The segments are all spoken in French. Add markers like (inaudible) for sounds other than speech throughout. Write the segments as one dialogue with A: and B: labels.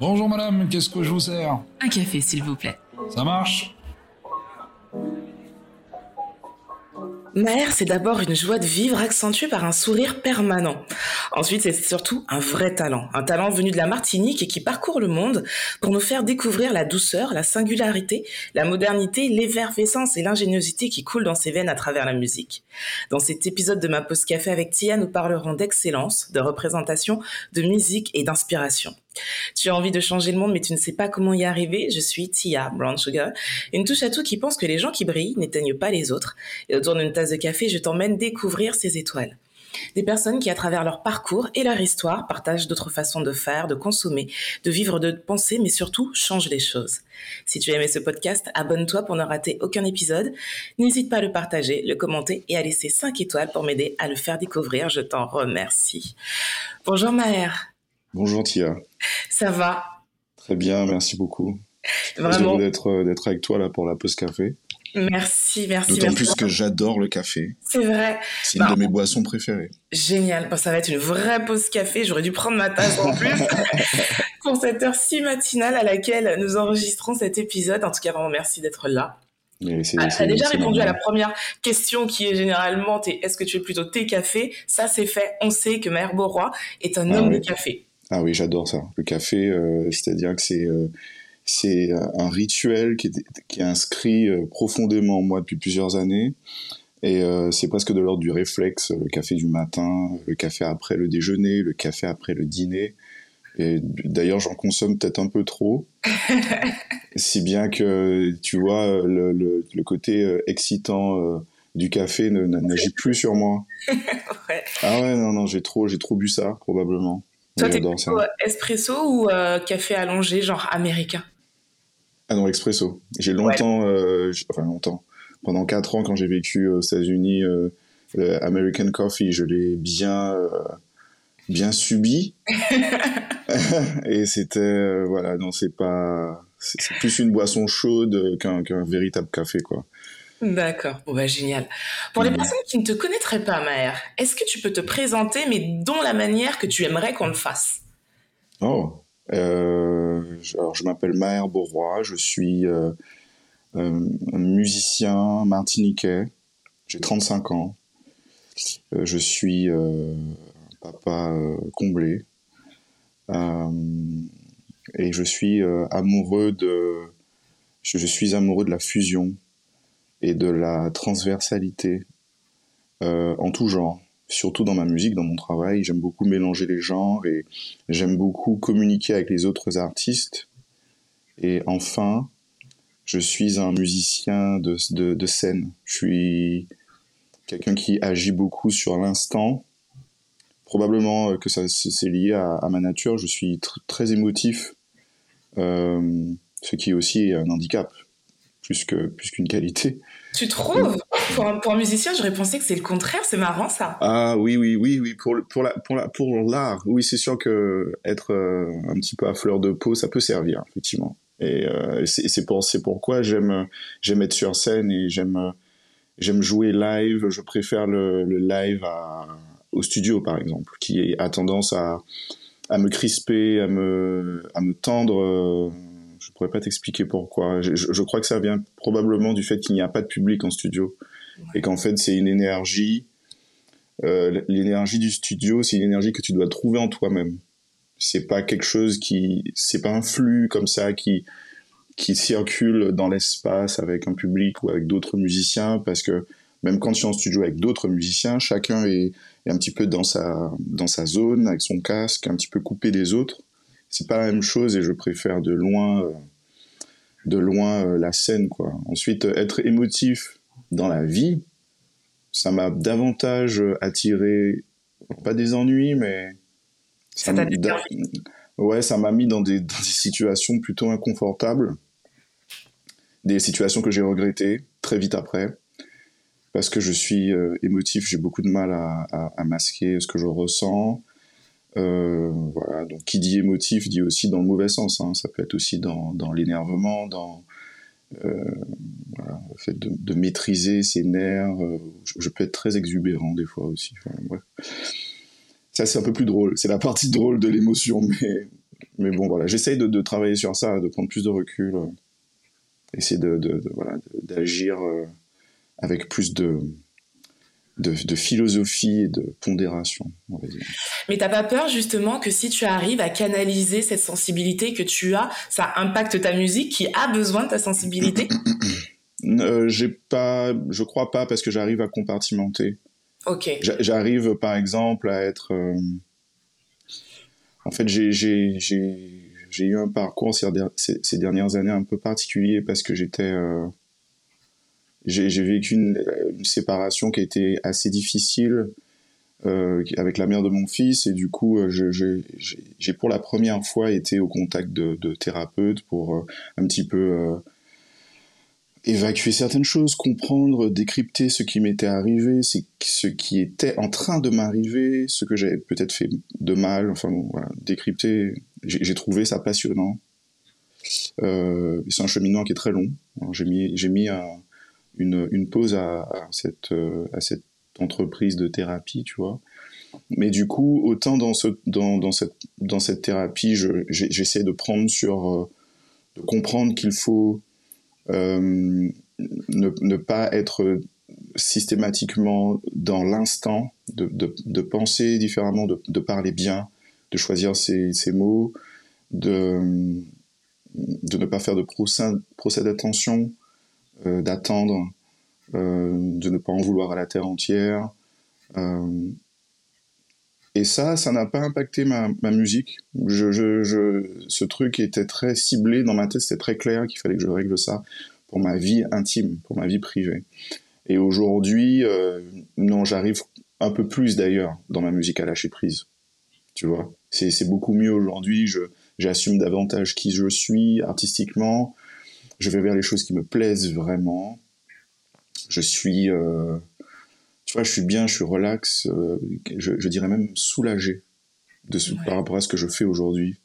A: Bonjour madame, qu'est-ce que je vous sers?
B: Un café, s'il vous plaît.
A: Ça marche?
C: Maher, c'est d'abord une joie de vivre accentuée par un sourire permanent. Ensuite, c'est surtout un vrai talent. Un talent venu de la Martinique et qui parcourt le monde pour nous faire découvrir la douceur, la singularité, la modernité, l'effervescence et l'ingéniosité qui coulent dans ses veines à travers la musique. Dans cet épisode de ma pause café avec Tia, nous parlerons d'excellence, de représentation, de musique et d'inspiration. Tu as envie de changer le monde, mais tu ne sais pas comment y arriver. Je suis Tia Brown Sugar, une touche à tout qui pense que les gens qui brillent n'éteignent pas les autres. Et autour d'une tasse de café, je t'emmène découvrir ces étoiles. Des personnes qui, à travers leur parcours et leur histoire, partagent d'autres façons de faire, de consommer, de vivre, de penser, mais surtout changent les choses. Si tu as aimé ce podcast, abonne-toi pour ne rater aucun épisode. N'hésite pas à le partager, le commenter et à laisser 5 étoiles pour m'aider à le faire découvrir. Je t'en remercie. Bonjour Maher.
D: Bonjour Tia.
C: Ça va
D: Très bien, merci beaucoup.
C: Vraiment.
D: d'être d'être avec toi là pour la pause café.
C: Merci, merci.
D: D'autant plus que j'adore le café.
C: C'est vrai.
D: C'est une
C: Bah,
D: de mes boissons préférées.
C: Génial. Bon, ça va être une vraie pause café. J'aurais dû prendre ma tasse en plus (laughs) pour cette heure si matinale à laquelle nous enregistrons cet épisode. En tout cas, vraiment merci d'être là.
D: C'est-
C: Ah, T'as déjà répondu à la première question qui est généralement est-ce que tu es plutôt thé café? Ça c'est fait. On sait que Maher Beauroy est un
D: Ah
C: homme
D: oui.
C: de café.
D: Ah oui, j'adore ça. Le café, euh, c'est-à-dire que c'est euh, c'est un rituel qui est, qui est inscrit euh, profondément en moi depuis plusieurs années. Et euh, c'est presque de l'ordre du réflexe, le café du matin, le café après le déjeuner, le café après le dîner. Et d'ailleurs, j'en consomme peut-être un peu trop. (laughs) si bien que, tu vois, le, le, le côté euh, excitant euh, du café ne- n'agit plus sur moi. (laughs)
C: Ouais.
D: Ah ouais, non, non, j'ai trop, j'ai trop bu ça, probablement.
C: Toi t'es
D: ça.
C: plutôt euh, espresso ou euh, café allongé genre américain?
D: Ah non, expresso. J'ai longtemps, euh, enfin longtemps, pendant quatre ans quand j'ai vécu aux États-Unis, euh, American Coffee, je l'ai bien, bien subi. (laughs) Et c'était, voilà, non, c'est pas, c'est plus une boisson chaude qu'un qu'un véritable café, quoi.
C: D'accord. Bon bah génial. Pour les
D: Mhm.
C: personnes qui ne te connaîtraient pas Maher, est-ce que tu peux te présenter mais dans la manière que tu aimerais qu'on le fasse?
D: Oh, euh, je- alors je m'appelle Maher Beauroy, je suis euh, euh, un musicien martiniquais, j'ai 35 ans, je suis un papa comblé et je suis amoureux de, je, je suis amoureux de la fusion et de la transversalité euh, en tout genre, surtout dans ma musique, dans mon travail, j'aime beaucoup mélanger les genres et J'aime beaucoup communiquer avec les autres artistes. Et enfin, je suis un musicien de, scène. Je suis quelqu'un qui agit beaucoup sur l'instant. Probablement euh, que ça c'est lié à, ma nature. Je suis tr- très émotif, euh, ce qui est aussi un handicap, plus qu'une qualité.
C: Tu trouves? Pour un, pour musicien, j'aurais pensé que c'est le contraire. C'est marrant ça.
D: Ah oui, oui, oui, oui, pour, pour, la, pour, la, l'art, oui, c'est sûr que être euh, un petit peu à fleur de peau, ça peut servir, effectivement. Et euh, c'est pour, pourquoi j'aime, j'aime être sur scène et j'aime, j'aime jouer live. Je préfère le, live au studio, par exemple, qui a tendance à, à me crisper, à me, à me tendre. Je pourrais pas t'expliquer pourquoi. Je, je- je crois que ça vient probablement du fait qu'il n'y a pas de public en studio et qu'en fait c'est une énergie euh, l'énergie du studio, c'est une énergie que tu dois trouver en toi-même. C'est pas quelque chose qui, c'est pas un flux comme ça qui qui circule dans l'espace avec un public ou avec d'autres musiciens, parce que même quand tu es en studio avec d'autres musiciens, chacun est, est un petit peu dans sa dans sa zone avec son casque, un petit peu coupé des autres. C'est pas la même chose et je préfère de loin euh, de loin euh, la scène quoi. Ensuite, euh, être émotif dans la vie, ça m'a davantage attiré, pas des ennuis, mais
C: Ça
D: m'a- ouais, ça m'a mis dans des, dans des situations plutôt inconfortables, des situations que j'ai regrettées très vite après, parce que je suis euh, émotif, j'ai beaucoup de mal à, à- à masquer ce que je ressens. Euh, voilà, donc qui dit émotif dit aussi dans le mauvais sens. hein. Ça peut être aussi dans, l'énervement, dans euh, voilà, le fait de, maîtriser ses nerfs. euh, je, peux être très exubérant des fois aussi. Ça, c'est un peu plus drôle. C'est la partie drôle de l'émotion, mais bon, voilà, j'essaye de, travailler sur ça, de prendre plus de recul, euh, essayer de, d'agir avec plus de, de, philosophie et de pondération, on va dire.
C: Mais t'as pas peur justement que si tu arrives à canaliser cette sensibilité que tu as, ça impacte ta musique qui a besoin de ta sensibilité? (coughs)
D: Euh, J'ai pas, je crois pas parce que j'arrive à compartimenter.
C: Ok.
D: J'arrive par exemple à être en fait, j'ai eu un parcours ces, ces, dernières années un peu particulier parce que j'étais euh, j'ai vécu une, séparation qui a été assez difficile euh, avec la mère de mon fils et du coup euh, j'ai pour la première fois été au contact de, thérapeutes pour euh, un petit peu évacuer certaines choses, comprendre, décrypter ce qui m'était arrivé, ce qui était en train de m'arriver, ce que j'avais peut-être fait de mal, enfin voilà, décrypter. J'ai trouvé ça passionnant. C'est un cheminement qui est très long. J'ai mis, mis une, pause à, cette, euh, à cette entreprise de thérapie, tu vois. Mais du coup, autant dans, ce, dans, dans, cette, dans cette thérapie, j'essaie de prendre sur, euh, de comprendre qu'il faut euh, ne, pas être systématiquement dans l'instant, de, de, penser différemment, de, de, parler bien, de choisir ses, mots, de, de ne pas faire de procès, d'attention, d'attendre, euh, de ne pas en vouloir à la terre entière. Euh, et ça, ça n'a pas impacté ma, musique. Je, ce truc était très ciblé dans ma tête, c'était très clair qu'il fallait que je règle ça pour ma vie intime, pour ma vie privée. Et aujourd'hui, euh, non, j'arrive un peu plus d'ailleurs dans ma musique à lâcher prise. Tu vois, c'est beaucoup mieux aujourd'hui. J'assume davantage qui je suis artistiquement. Je vais vers les choses qui me plaisent vraiment. Je suis euh, tu vois, je suis bien, je suis relax, euh, je, je, dirais même soulagé de, ouais. par rapport à ce que je fais aujourd'hui.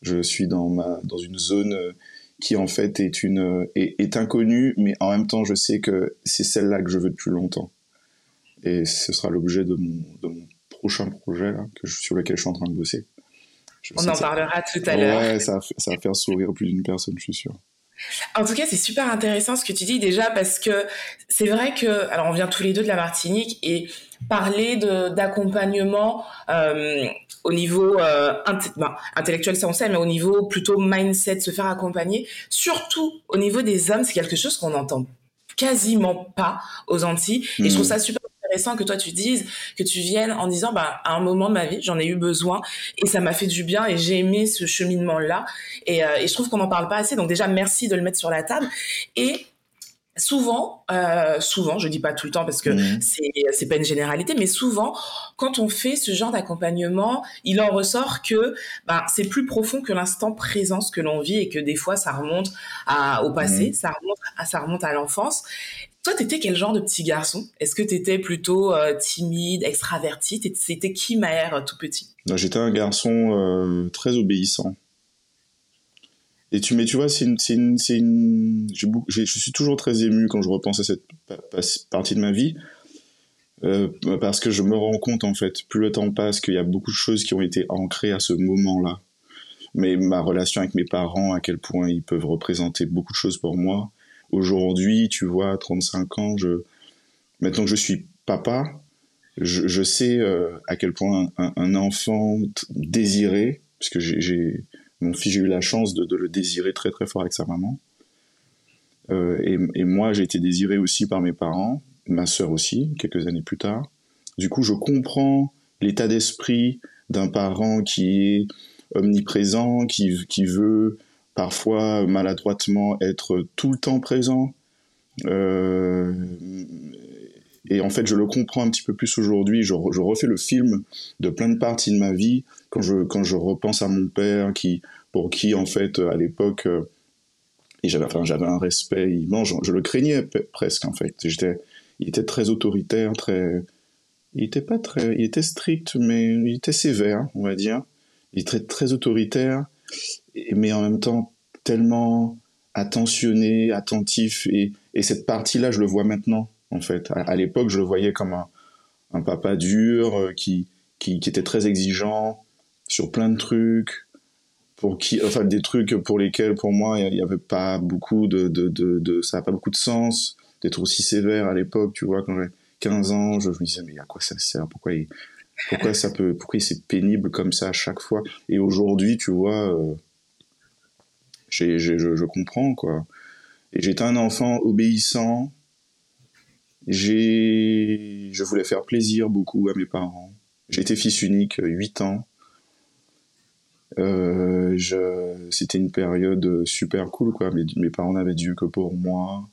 D: Je suis dans, ma, dans une zone euh, qui en fait est, une, est, est inconnue, mais en même temps je sais que c'est celle-là que je veux depuis longtemps. Et ce sera l'objet de mon, de mon prochain projet là, que je, sur lequel je suis en train de bosser.
C: Je On en parlera tout à l'heure.
D: Ouais, ça, ça va faire sourire plus d'une personne, je suis sûr.
C: En tout cas, c'est super intéressant ce que tu dis déjà parce que c'est vrai que, alors on vient tous les deux de la Martinique et parler d'accompagnement euh, au niveau euh, ben, intellectuel, ça on sait, mais au niveau plutôt mindset, se faire accompagner, surtout au niveau des hommes, c'est quelque chose qu'on n'entend quasiment pas aux Antilles. Et je trouve ça super intéressant que toi tu dises, que tu viennes en disant, bah, à un moment de ma vie, j'en ai eu besoin et ça m'a fait du bien et j'ai aimé ce cheminement-là. Et, euh, et, je trouve qu'on n'en parle pas assez. Donc déjà, merci de le mettre sur la table. Et souvent, euh, souvent, je dis pas tout le temps parce que mmh. c'est pas une généralité, mais souvent, quand on fait ce genre d'accompagnement, il en ressort que bah, c'est plus profond que l'instant présent ce que l'on vit et que des fois ça remonte à, au passé, mmh. ça remonte à ça remonte à l'enfance. Toi, t'étais quel genre de petit garçon? Est-ce que t'étais plutôt euh, timide, extraverti? C'était qui Maher euh, tout petit?
D: J'étais un garçon euh, très obéissant. Et tu, mais tu vois, c'est une, je suis toujours très ému quand je repense à cette partie de ma vie, euh, parce que je me rends compte en fait, plus le temps passe, qu'il y a beaucoup de choses qui ont été ancrées à ce moment-là. Mais ma relation avec mes parents, à quel point ils peuvent représenter beaucoup de choses pour moi, aujourd'hui, tu vois, à 35 ans, je, maintenant que je suis papa, je, sais euh, à quel point un, enfant désiré, puisque j'ai, mon fils, j'ai eu la chance de, le désirer très très fort avec sa maman. Euh, et, moi, j'ai été désiré aussi par mes parents, ma sœur aussi, quelques années plus tard. Du coup, je comprends l'état d'esprit d'un parent qui est omniprésent, qui veut parfois maladroitement être tout le temps présent. Euh, et en fait, je le comprends un petit peu plus aujourd'hui. Je, refais le film de plein de parties de ma vie quand je, quand je repense à mon père, qui, pour qui, en fait, à l'époque, euh, j'avais un respect immense. Je, je, le craignais presque, en fait. J'étais, il était très autoritaire, très. Il était pas très. Il était strict, mais il était sévère, on va dire. Il était très, très autoritaire mais en même temps tellement attentionné, attentif. Et, et cette partie-là, je le vois maintenant, en fait. À, l'époque, je le voyais comme un, papa dur, euh, qui, était très exigeant sur plein de trucs. pour qui, enfin des trucs pour lesquels pour moi il n'y avait pas beaucoup de, ça n'a pas beaucoup de sens d'être aussi sévère à l'époque, tu vois, quand j'avais 15 ans, je me disais mais à quoi ça sert? Pourquoi pourquoi ça peut, pourquoi c'est pénible comme ça à chaque fois? Et aujourd'hui, tu vois, euh, je, je, comprends quoi. Et j'étais un enfant obéissant. J'ai, je voulais faire plaisir beaucoup à mes parents. J'étais fils unique, 8 ans. Euh, c'était une période super cool, quoi. Mes, mes parents n'avaient Dieu que pour moi.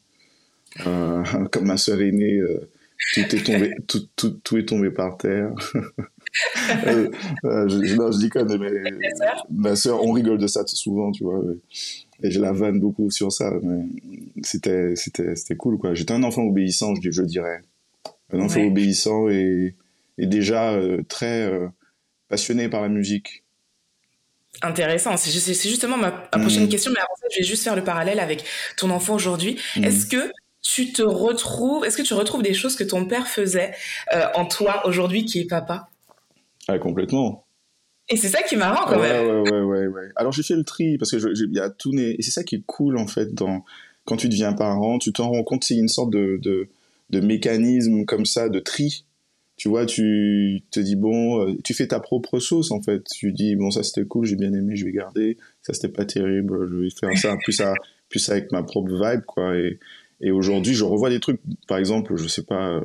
D: Euh, (laughs) comme ma sœur aînée, euh, tout est tombé, tout, tout, tout, est tombé par terre. (laughs) euh, je, non, je dis quand mais ma sœur, on rigole de ça souvent, tu vois. Et je la vanne beaucoup sur ça, mais c'était, c'était, c'était cool, quoi. J'étais un enfant obéissant, je, je dirais. Un enfant obéissant et, et déjà très passionné par la musique.
C: Intéressant. C'est justement ma, prochaine mm. question, mais avant ça, je vais juste faire le parallèle avec ton enfant aujourd'hui. Mm. Est-ce que tu te retrouves, est-ce que tu retrouves des choses que ton père faisait euh, en toi aujourd'hui qui est papa?
D: Ah, complètement.
C: Et c'est ça qui est marrant quand
D: même. Ouais, ouais, ouais, ouais. Alors j'ai fait le tri parce que il y a tout né. Et c'est ça qui est cool en fait dans quand tu deviens parent, tu t'en rends compte, c'est une sorte de, de, de mécanisme comme ça de tri tu vois, tu te dis bon, euh, tu fais ta propre sauce en fait. Tu dis bon, ça c'était cool, j'ai bien aimé, je vais garder. Ça c'était pas terrible, je vais faire ça plus à plus avec ma propre vibe quoi. Et, et aujourd'hui, je revois des trucs, par exemple, je sais pas,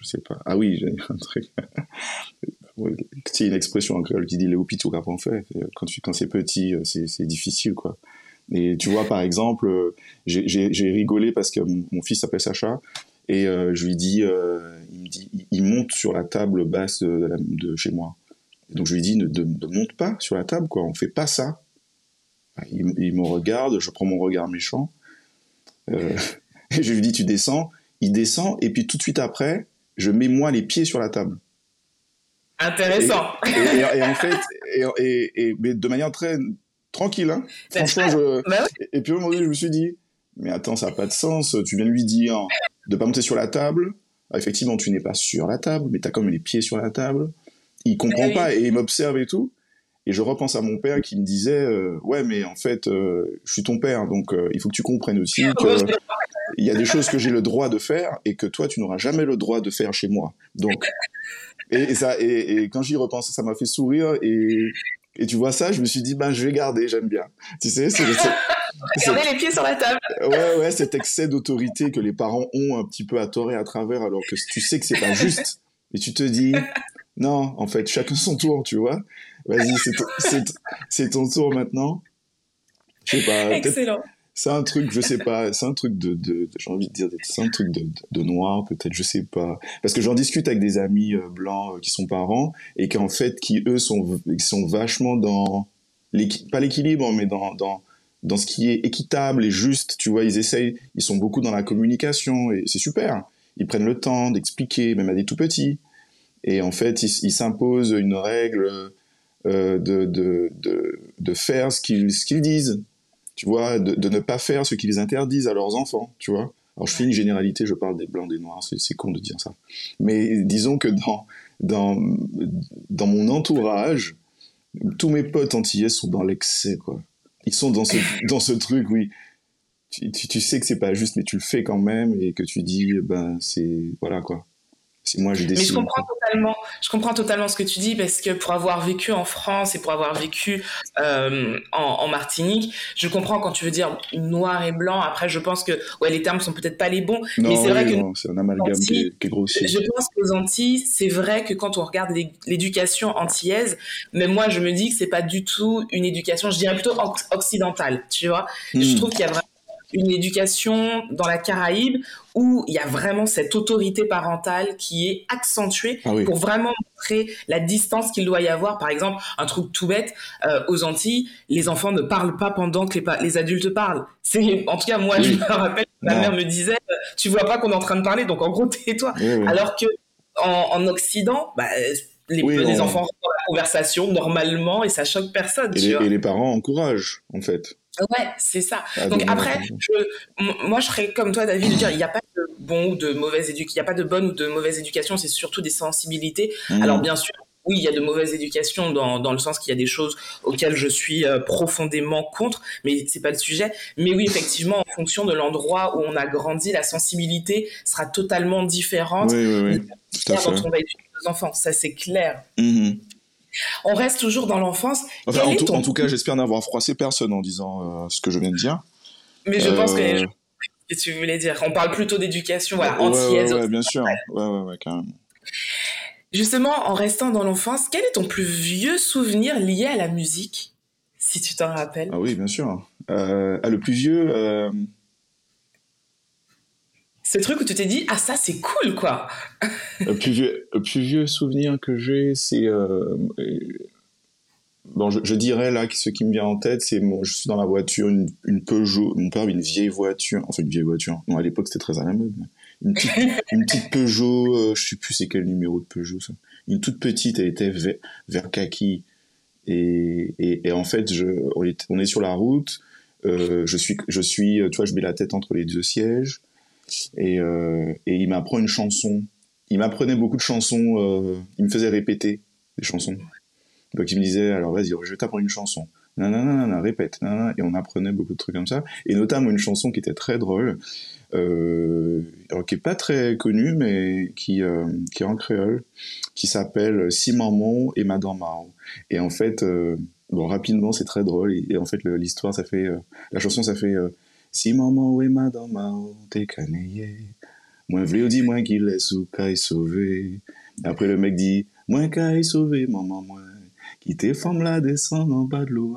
D: je sais pas. Ah oui, j'ai un truc. (laughs) c'est une expression en créole qui dit les hôpitaux qu'après on fait. Quand tu quand c'est petit, c'est difficile quoi. Et tu vois, par exemple, j'ai rigolé parce que mon fils s'appelle Sacha et euh, je lui dis, euh, il me dit, il monte sur la table basse de, de chez moi. donc je lui dis, ne, ne, monte pas sur la table, quoi. On fait pas ça. Il, il me regarde, je prends mon regard méchant. Euh, (laughs) (laughs) et je lui dis, tu descends. Il descend, et puis tout de suite après, je mets moi les pieds sur la table.
C: Intéressant.
D: Et, en fait, et, mais de manière très tranquille, hein. Franchement, je. Bah et puis au moment donné, je me suis dit, mais attends, ça n'a pas de sens. Tu viens de lui dire de pas monter sur la table. Ah, effectivement, tu n'es pas sur la table, mais tu as quand même les pieds sur la table. Il comprend pas et il m'observe et tout. Et je repense à mon père qui me disait euh, ouais, mais en fait, euh, je suis ton père, donc euh, il faut que tu comprennes aussi (laughs) que il y a des choses que j'ai le droit de faire et que toi, tu n'auras jamais le droit de faire chez moi. Donc et, ça et, et quand j'y repense, ça m'a fait sourire et et tu vois ça, je me suis dit, ben, je vais garder, j'aime bien. Tu sais, c'est (laughs)
C: Garder les pieds sur la table.
D: Ouais, ouais, cet excès d'autorité que les parents ont un petit peu à tort et à travers, alors que tu sais que c'est pas juste. Et tu te dis, non, en fait, chacun son tour, tu vois. Vas-y, c'est ton, ton tour maintenant.
C: Je sais pas. Excellent
D: c'est un truc, je sais pas, c'est un truc de, j'ai envie de dire, c'est un truc de, noir, peut-être, je sais pas. Parce que j'en discute avec des amis euh, blancs euh, qui sont parents et qu'en fait, qui eux sont, sont vachement dans, pas l'équilibre, mais dans, dans, dans ce qui est équitable et juste, tu vois, ils essayent, ils sont beaucoup dans la communication et c'est super. Ils prennent le temps d'expliquer, même à des tout petits. Et en fait, ils s'imposent une règle euh, de, de, de, faire ce qu'ils qu'ils disent tu vois, de, ne pas faire ce qu'ils interdisent à leurs enfants, tu vois. Alors je fais une généralité, je parle des blancs, des noirs, c'est con de dire ça. Mais disons que dans, dans, dans mon entourage, tous mes potes antillais sont dans l'excès, quoi. Ils sont dans ce, (laughs) dans ce truc, oui. Tu, tu, sais que c'est pas juste, mais tu le fais quand même et que tu dis, ben, c'est, voilà, quoi moi je
C: Mais je comprends totalement, je comprends totalement ce que tu dis parce que pour avoir vécu en France et pour avoir vécu euh, en, Martinique, je comprends quand tu veux dire noir et blanc. Après, je pense que ouais, les termes sont peut-être pas les bons, mais c'est vrai que
D: c'est un amalgame qui, est, grossier.
C: Je pense qu'aux Antilles, c'est vrai que quand on regarde l'éducation antillaise, mais moi je me dis que c'est pas du tout une éducation, je dirais plutôt occidentale, tu vois. Je hmm. trouve qu'il y a vraiment une éducation dans la Caraïbe où il y a vraiment cette autorité parentale qui est accentuée ah pour vraiment montrer la distance qu'il doit y avoir. Par exemple, un truc tout bête, euh, aux Antilles, les enfants ne parlent pas pendant que les, les adultes parlent. C'est, en tout cas, moi, je me rappelle, ma mère me disait, tu vois pas qu'on est en train de parler, donc en gros, tais-toi. Alors que en, Occident, bah, les, les enfants rentrent dans la conversation normalement et ça choque personne.
D: et les parents encouragent, en fait.
C: Ouais, c'est ça. Ah, Donc après, moi je serais comme toi, David, de dire il n'y a pas de bon ou de mauvaise éducation, il n'y a pas de bonne ou de mauvaise éducation, c'est surtout des sensibilités. Mmh. Alors bien sûr, oui, il y a de mauvaises éducations dans, dans le sens qu'il y a des choses auxquelles je suis euh, profondément contre, mais c'est pas le sujet. Mais oui, effectivement, en fonction de l'endroit où on a grandi, la sensibilité sera totalement différente.
D: Oui, oui, oui. Tout à fait.
C: Quand on va éduquer nos enfants, ça c'est clair.
D: Mhm.
C: On reste toujours dans l'enfance.
D: Enfin, en, tout,
C: ton-
D: en tout cas, j'espère n'avoir froissé personne en disant euh, ce que je viens de dire.
C: Mais je pense que les
D: Euh,
C: gens ce que tu voulais dire. On parle plutôt d'éducation, voilà,
D: ouais, ouais, ouais, bien sûr. Ouais, ouais, ouais, carrément.
C: Justement, en restant dans l'enfance, quel est ton plus vieux souvenir lié à la musique, si tu t'en rappelles?
D: Ah oui, bien sûr. Euh, ah, le plus vieux, euh,
C: Ce truc où tu t'es dit, ah ça c'est cool quoi.
D: le plus vieux, le plus vieux souvenir que j'ai, c'est euh, euh, bon, je, je dirais là que ce qui me vient en tête, c'est mon, je suis dans la voiture, une, une Peugeot, mon père avait une vieille voiture, enfin une vieille voiture. Non, à l'époque c'était très à la mode. Une petite, (laughs) une petite Peugeot, euh, je sais plus c'est quel numéro de Peugeot ça. Une toute petite, elle était vert, vert kaki. Et, et, et en fait, je, on, est, on est sur la route. Euh, je suis, je suis, tu vois, je mets la tête entre les deux sièges. Et, euh, et il m'apprend une chanson. Il m'apprenait beaucoup de chansons. euh, il me faisait répéter des chansons. Donc il me disait, alors vas-y, je vais t'apprendre une chanson. Non, non, répète. Non, et on apprenait beaucoup de trucs comme ça. Et notamment une chanson qui était très drôle, euh, qui est pas très connue, mais qui, est en créole, qui s'appelle Si Maman et Madame Mao. Et en fait, rapidement, c'est très drôle. Et, et en fait, l'histoire, ça fait, la chanson, ça fait Si Maman et Madame Mao t'es canayé, moi ou dis moi qu'il est sous caille sauvé. Après, le mec dit, moi caille sauvé, maman, moi, qui t'es femme là descend en bas de l'eau.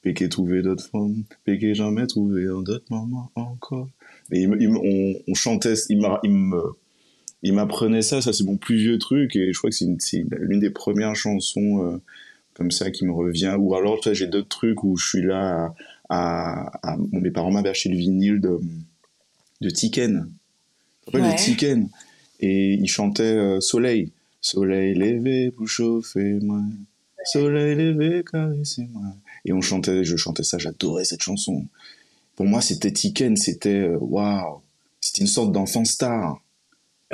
D: Puis qu'il trouvé d'autres femmes, qu'il jamais trouvé un d'autres mamans encore. Et on, chantait, il m'apprenait ça, ça c'est mon plus vieux truc, et je crois que c'est une- c'est l'une des premières chansons euh, comme ça qui me revient. Ou alors, j'ai d'autres trucs où je suis là à, à- à- bon, mes parents m'avaient acheté le vinyle de, de Tiken.
C: Ouais.
D: de Tiken? Et il chantait euh, Soleil. Soleil levé pour chauffer moi. Soleil levé caresser moi. Et on chantait, je chantais ça, j'adorais cette chanson. Pour moi, c'était Tiken, c'était euh, waouh, c'était une sorte d'enfant star.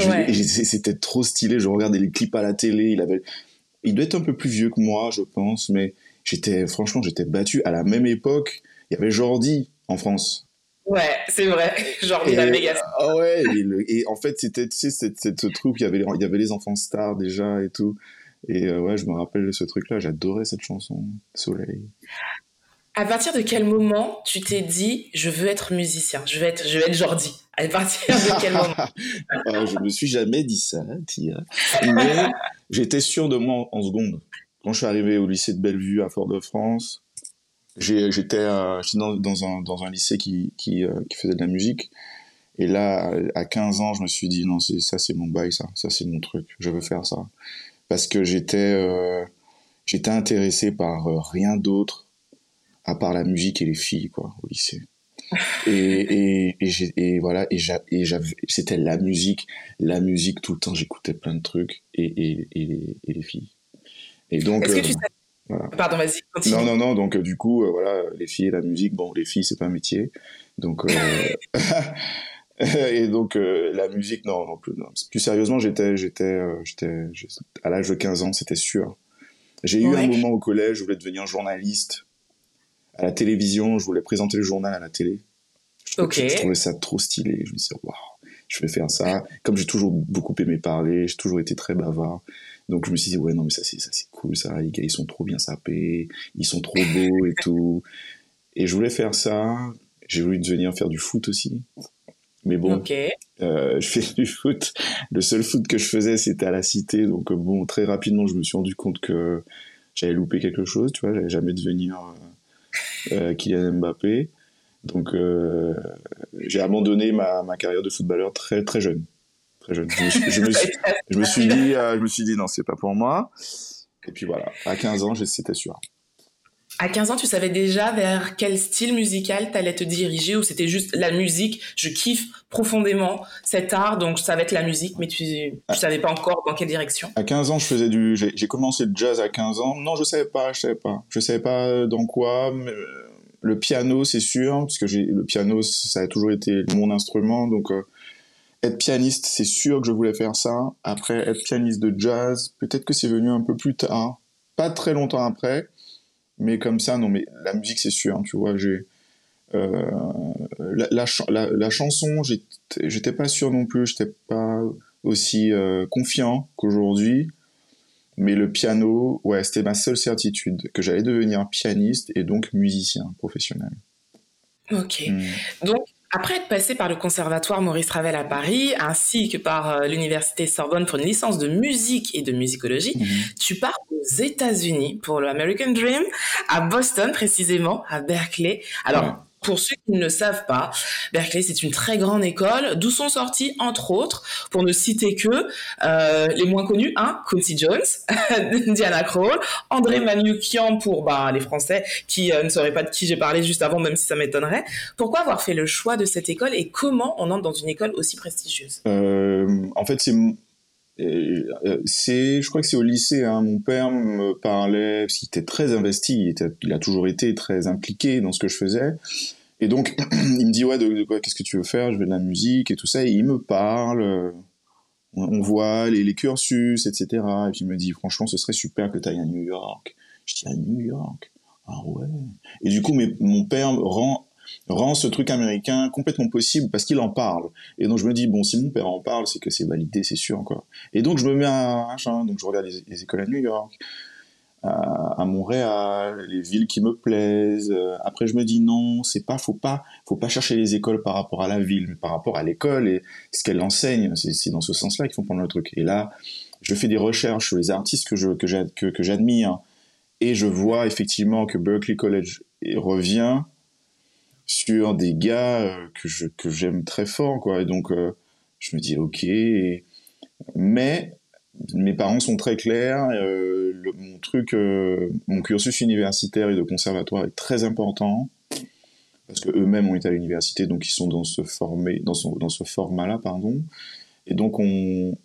C: Ouais.
D: C'était trop stylé. Je regardais les clips à la télé. Il avait, il doit être un peu plus vieux que moi, je pense, mais j'étais, franchement, j'étais battu. À la même époque, il y avait Jordi en France.
C: Ouais, c'est vrai. (laughs)
D: Et,
C: la méga.
D: ah ouais, et, le- et en fait, c'était, tu sais, cette, troupe, il y avait, les- il y avait les enfants stars déjà et tout. Et euh, ouais, je me rappelle de ce truc-là. J'adorais cette chanson, Soleil.
C: À partir de quel moment tu t'es dit, je veux être musicien, je veux être, je veux être Jordi À partir de quel moment?
D: Ah, (laughs) je me suis jamais dit ça, Tia. Mais j'étais sûr de moi en, en seconde. Quand je suis arrivé au lycée de Bellevue à Fort-de-France, j'étais euh, dans, dans, un, dans un lycée qui, qui, euh, qui faisait de la musique. Et là, à 15 ans, je me suis dit, non, c'est ça, c'est mon bail, ça. Ça, c'est mon truc. Je veux faire ça. Parce que j'étais euh, j'étais intéressé par rien d'autre à part la musique et les filles, quoi, au lycée. (laughs) Et, et, et, et voilà, et j'a- et j'avais, c'était la musique, la musique tout le temps, j'écoutais plein de trucs, et, et, et, les, les filles. Et donc,
C: Est-ce que tu sais
D: voilà.
C: Pardon, vas-y, continue.
D: non, non, non, donc euh, du coup, euh, voilà, les filles et la musique, bon, les filles, c'est pas un métier. Donc, euh, (laughs) et donc, euh, la musique, non, non plus, non. Plus sérieusement, j'étais, j'étais, euh, j'étais, à l'âge de 15 ans, c'était sûr. J'ai eu un moment au collège, je voulais devenir journaliste. À la télévision, je voulais présenter le journal à la télé. Je, trouvais- je trouvais ça trop stylé. Je me disais, waouh, je vais faire ça. Comme j'ai toujours beaucoup aimé parler, j'ai toujours été très bavard. Donc je me suis dit, ouais, non, mais ça c'est, ça c'est cool, ça. Les gars, ils sont trop bien sapés, ils sont trop beaux et tout. Et je voulais faire ça. J'ai voulu devenir faire du foot aussi. Mais bon, euh, (laughs) je fais du foot. Le seul foot que je faisais, c'était à la cité. Donc, euh, bon, très rapidement, je me suis rendu compte que j'avais loupé quelque chose. Tu vois, j'allais jamais devenir euh, euh, Kylian Mbappé. Donc, j'ai abandonné ma, ma carrière de footballeur très, très jeune. Je me suis, je me suis, je me suis dit, euh, je me suis dit, non, c'est pas pour moi. Et puis voilà, à 15 ans, c'était sûr.
C: À 15 ans, tu savais déjà vers quel style musical t'allais te diriger ou c'était juste la musique? Je kiffe profondément cet art, donc ça va être la musique, mais tu, tu savais pas encore dans quelle direction.
D: À 15 ans, je faisais du, j'ai commencé le jazz à 15 ans. Non, je savais pas, je savais pas. Je savais pas dans quoi. mais, euh, le piano, c'est sûr, parce que le piano, ça a toujours été mon instrument, donc, euh, être pianiste, c'est sûr que je voulais faire ça. Après, être pianiste de jazz, peut-être que c'est venu un peu plus tard, pas très longtemps après, mais comme ça, non, mais la musique, c'est sûr, tu vois, j'ai euh, la, la, la, chanson, j'étais pas sûr non plus, j'étais pas aussi euh, confiant qu'aujourd'hui. Mais le piano, ouais, c'était ma seule certitude que j'allais devenir pianiste et donc musicien professionnel.
C: Ok. Hmm. Donc, après être passé par le conservatoire Maurice Ravel à Paris, ainsi que par euh, l'université Sorbonne pour une licence de musique et de musicologie, mhm. tu pars aux États-Unis pour le American Dream, à Boston précisément, à Berkeley. Alors, pour ceux qui ne le savent pas, Berkeley, c'est une très grande école d'où sont sortis, entre autres, pour ne citer que euh, les moins connus, hein, Quincy Jones, (laughs) Diana Krall, André Manoukian pour bah, les Français qui euh, ne sauraient pas de qui j'ai parlé juste avant, même si ça m'étonnerait. Pourquoi avoir fait le choix de cette école et comment on entre dans une école aussi prestigieuse?
D: Euh, En fait, c'est c'est, je crois que c'est au lycée. Hein, mon père me parlait, parce qu'il était très investi, il, a toujours été très impliqué dans ce que je faisais. Et donc, (clears throat) il me dit, ouais, de, quoi, qu'est-ce que tu veux faire? Je veux de la musique et tout ça. Et il me parle, on, voit les, cursus, etc. Et puis il me dit, franchement, ce serait super que tu ailles à New York. Je dis, à New York? Ah ouais. Et du coup, mon père rend rend ce truc américain complètement possible parce qu'il en parle. Et donc je me dis bon si mon père en parle c'est que c'est validé c'est sûr quoi. Et donc je me mets à donc je regarde les, écoles à New York, à, Montréal, les villes qui me plaisent. Après je me dis non c'est pas faut pas faut pas chercher les écoles par rapport à la ville mais par rapport à l'école et ce qu'elle enseigne c'est dans ce sens-là qu'il faut prendre le truc. Et là je fais des recherches sur les artistes que je que j'admire et je vois effectivement que Berkeley College revient sur des gars euh, que je que j'aime très fort quoi. Et donc euh, je me dis ok mais mes parents sont très clairs euh, mon truc mon cursus universitaire et de conservatoire est très important parce que eux-mêmes ont été à l'université donc ils sont dans ce formé dans dans ce format là pardon. Et donc on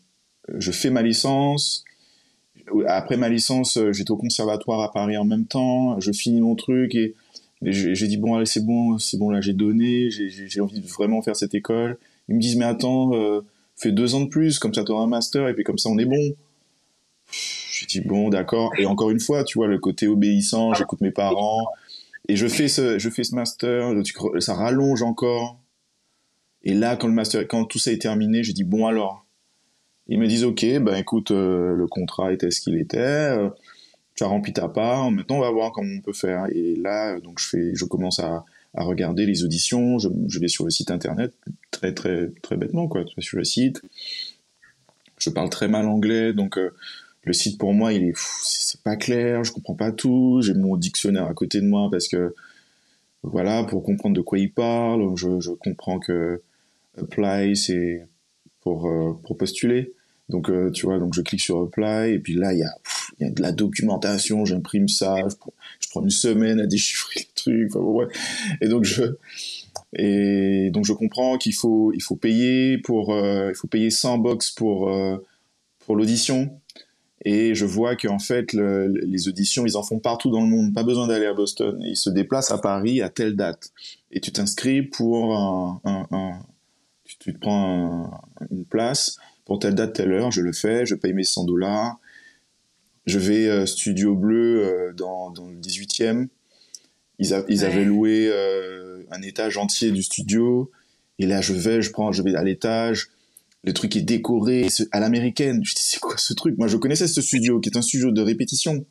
D: je fais ma licence. Après ma licence j'étais au conservatoire à Paris en même temps je finis mon truc et j'ai dit bon allez c'est bon c'est bon là j'ai donné j'ai envie de vraiment faire cette école. Ils me disent mais attends euh, fais deux ans de plus comme ça tu auras un master et puis comme ça on est bon. J'ai dit bon d'accord. Et encore une fois tu vois le côté obéissant j'écoute mes parents et je fais ce je fais ce master ça rallonge encore. Et là quand le master quand tout ça est terminé j'ai dit bon alors. Ils me disent ok ben écoute euh, le contrat était ce qu'il était euh, tu as rempli ta part, maintenant on va voir comment on peut faire. Et là, donc je fais, je commence à, à regarder les auditions, je, je, vais sur le site internet, très très très bêtement quoi, tu vas sur le site. Je parle très mal anglais, donc euh, le site pour moi il est, c'est pas clair, je comprends pas tout, j'ai mon dictionnaire à côté de moi parce que voilà pour comprendre de quoi il parle, je, je comprends que apply c'est pour euh, pour postuler. Donc, euh, tu vois, donc je clique sur Apply, et puis là, il y a, de la documentation, j'imprime ça, je prends, une semaine à déchiffrer le truc. Et donc, je, et donc, je comprends qu'il faut, il faut payer pour, euh, il faut payer 100 box pour, euh, pour l'audition. Et je vois qu'en fait, le, les auditions, ils en font partout dans le monde. Pas besoin d'aller à Boston. Ils se déplacent à Paris à telle date. Et tu t'inscris pour un, tu, te prends une place pour telle date, telle heure, je le fais, je paye mes 100 dollars. Je vais euh, Studio Bleu euh, dans, dans, le 18e. Ils, ils avaient loué euh, un étage entier du studio. Et là, je vais, je prends, je vais à l'étage. Le truc est décoré à l'américaine. Je dis, c'est quoi ce truc? Moi, je connaissais ce studio, qui est un studio de répétition.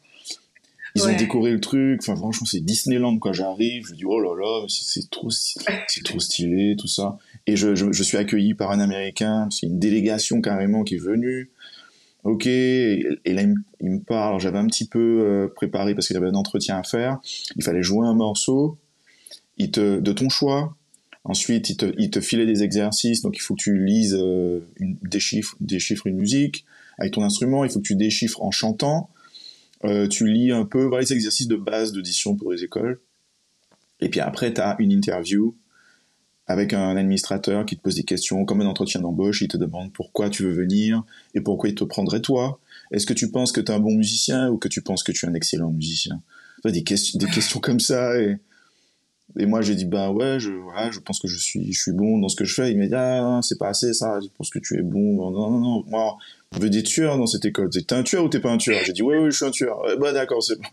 D: Ils ont décoré le truc. Enfin, franchement, c'est Disneyland, quoi. J'arrive, je dis, oh là là, c'est trop, c'est trop stylé, tout ça. Et je, je, je, suis accueilli par un Américain. C'est une délégation carrément qui est venue. Ok. Et, là, il, me parle. J'avais un petit peu euh, préparé parce qu'il y avait un entretien à faire. Il fallait jouer un morceau. Il te, de ton choix. Ensuite, il te, il te filait des exercices. Donc, il faut que tu lises, euh, une, déchiffres, déchiffres une musique avec ton instrument. Il faut que tu déchiffres en chantant. Euh, tu lis un peu, voilà les exercices de base d'audition pour les écoles. Et puis après, tu as une interview avec un administrateur qui te pose des questions, comme un entretien d'embauche, il te demande pourquoi tu veux venir et pourquoi il te prendrait toi. Est-ce que tu penses que tu es un bon musicien ou que tu penses que tu es un excellent musicien? Des, des questions comme ça. Et, moi, j'ai dit, bah ouais, je, je pense que je suis, je suis bon dans ce que je fais. Il m'a dit, ah, c'est pas assez ça, je pense que tu es bon. Non, non, non, moi, on veut des tueurs dans cette école. T'es un tueur ou t'es pas un tueur? J'ai dit, ouais, ouais, je suis un tueur. bah d'accord, c'est bon.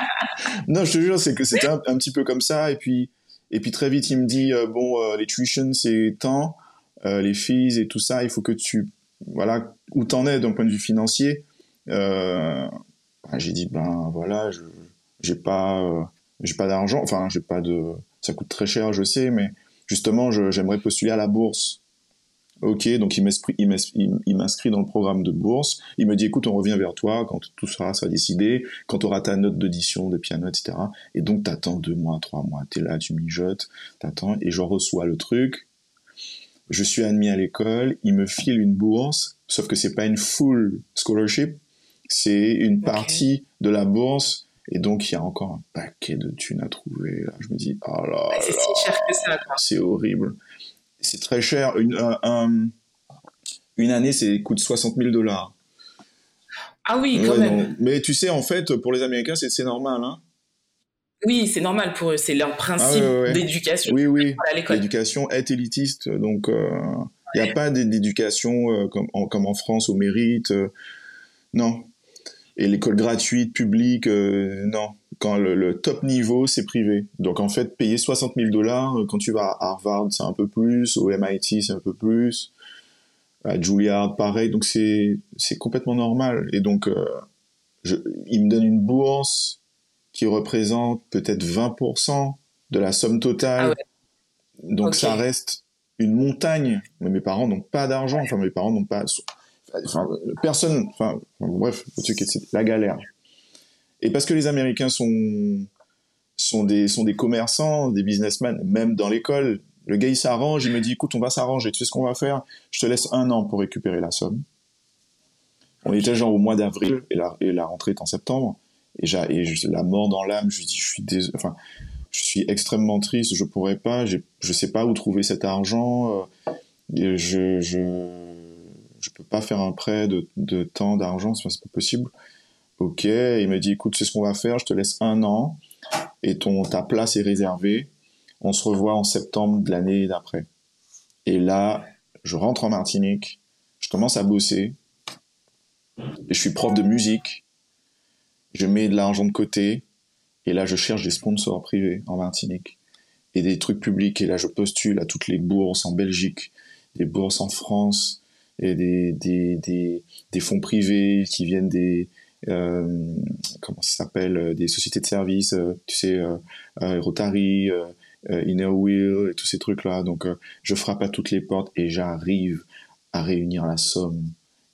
D: (laughs) non, je te jure, c'est que c'était un, petit peu comme ça. Et puis, et puis très vite, il me dit, euh, bon, euh, les tuitions, c'est tant, euh, les fees et tout ça, il faut que tu, voilà, où t'en es d'un point de vue financier. Bah, j'ai dit, ben voilà, je, j'ai pas j'ai pas d'argent, enfin, j'ai pas de, ça coûte très cher, je sais, mais justement, j'aimerais postuler à la bourse. Ok, donc il m'inscrit dans le programme de bourse. Il me dit, écoute, on revient vers toi quand tout sera, sera décidé, quand tu auras ta note d'audition, de piano, etc. Et donc, t'attends deux mois, trois mois. T'es là, tu mijotes, t'attends, et je reçois le truc. Je suis admis à l'école, il me file une bourse, sauf que c'est pas une full scholarship, c'est une partie de la bourse et donc, il y a encore un paquet de thunes à trouver. Là. Je me dis, oh là,
C: c'est si cher que ça.
D: C'est horrible. C'est très cher. Une, une année, c'est coûte 60 000 dollars.
C: Ah oui, quand même.
D: Mais tu sais, en fait, pour les Américains, c'est normal. Hein
C: oui, c'est normal pour eux. C'est leur principe ah d'éducation.
D: Oui, oui. L'éducation est élitiste. Donc, euh, il n'y a pas d'éducation euh, comme, en, comme en France au mérite. Euh, non, et l'école gratuite, publique, euh, non. Quand le, top niveau, c'est privé. Donc en fait, payer 60 000 dollars, euh, quand tu vas à Harvard, c'est un peu plus, au MIT, c'est un peu plus, à Juilliard, pareil. Donc c'est c'est complètement normal. Et donc, euh, je, il me donne une bourse qui représente peut-être 20% de la somme totale. Ah donc ça reste une montagne. Mais mes parents n'ont pas d'argent. Enfin, mes parents n'ont pas personne, enfin, bref, la galère. Et parce que les Américains sont, sont des, sont des commerçants, des businessmen, même dans l'école, le gars il s'arrange, il me dit, écoute, on va s'arranger, tu sais ce qu'on va faire? Je te laisse un an pour récupérer la somme. On était genre au mois d'avril et la, et la rentrée est en septembre. Et, et la mort dans l'âme, je lui dis, je suis enfin, je suis extrêmement triste, je pourrais pas, je sais pas où trouver cet argent, euh, je, je, je peux pas faire un prêt de, de temps d'argent, c'est pas possible. Ok, il me dit, écoute, c'est ce qu'on va faire, je te laisse un an et ton ta place est réservée. On se revoit en septembre de l'année d'après. Et là, je rentre en Martinique, je commence à bosser et je suis prof de musique. Je mets de l'argent de côté et là, je cherche des sponsors privés en Martinique et des trucs publics. Et là, je postule à toutes les bourses en Belgique, des bourses en France, et des, des, des, des, fonds privés qui viennent des euh, comment ça s'appelle euh, des sociétés de services euh, tu sais euh, Rotary Inner Wheel et tous ces trucs là donc je frappe à toutes les portes et j'arrive à réunir la somme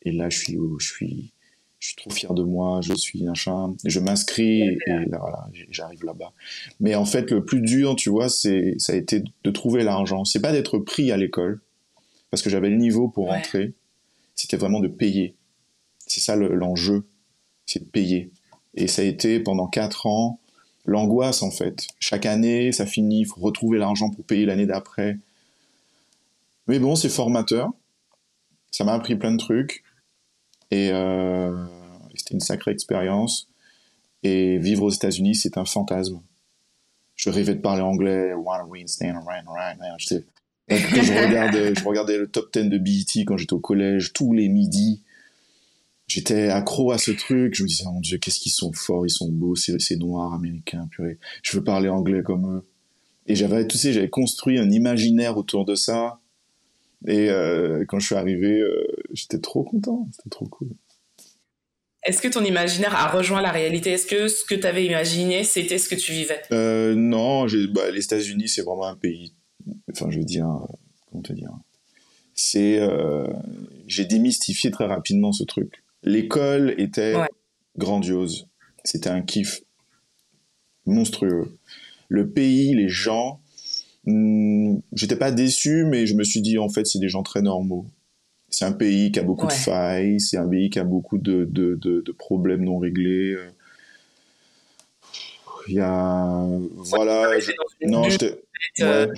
D: et là je suis je suis je suis trop fier de moi, je suis un chat, je m'inscris et là, voilà, j'arrive là-bas. Mais en fait, le plus dur, tu vois, c'est ça a été de trouver l'argent. C'est pas d'être pris à l'école, parce que j'avais le niveau pour rentrer, c'était vraiment de payer. C'est ça l'enjeu, c'est de payer. Et ça a été pendant quatre ans l'angoisse en fait. Chaque année, ça finit, il faut retrouver l'argent pour payer l'année d'après. Mais bon, c'est formateur. Ça m'a appris plein de trucs. Et euh, c'était une sacrée expérience. Et vivre aux États-Unis, c'est un fantasme. Je rêvais de parler anglais. Quand (laughs) je regardais, je regardais le top 10 de BET quand j'étais au collège, tous les midis. J'étais accro à ce truc. Je me disais, oh mon Dieu, qu'est-ce qu'ils sont forts, ils sont beaux, ces, noirs américains, purée. Je veux parler anglais comme eux. Et j'avais, tu sais, j'avais construit un imaginaire autour de ça. Et euh, quand je suis arrivé, euh, j'étais trop content. C'était trop cool.
C: Est-ce que ton imaginaire a rejoint la réalité? Est-ce que ce que tu avais imaginé, c'était ce que tu vivais?
D: Euh, Non, bah, les États-Unis, c'est vraiment un pays enfin je veux dire, comment te dire, c'est, euh, j'ai démystifié très rapidement ce truc. L'école était grandiose, c'était un kiff monstrueux. Le pays, les gens, hmm, j'étais pas déçu, mais je me suis dit en fait c'est des gens très normaux. C'est un pays qui a beaucoup de failles, c'est un pays qui a beaucoup de, de, de, problèmes non réglés. Il y a voilà, non, j'étais
C: ouais,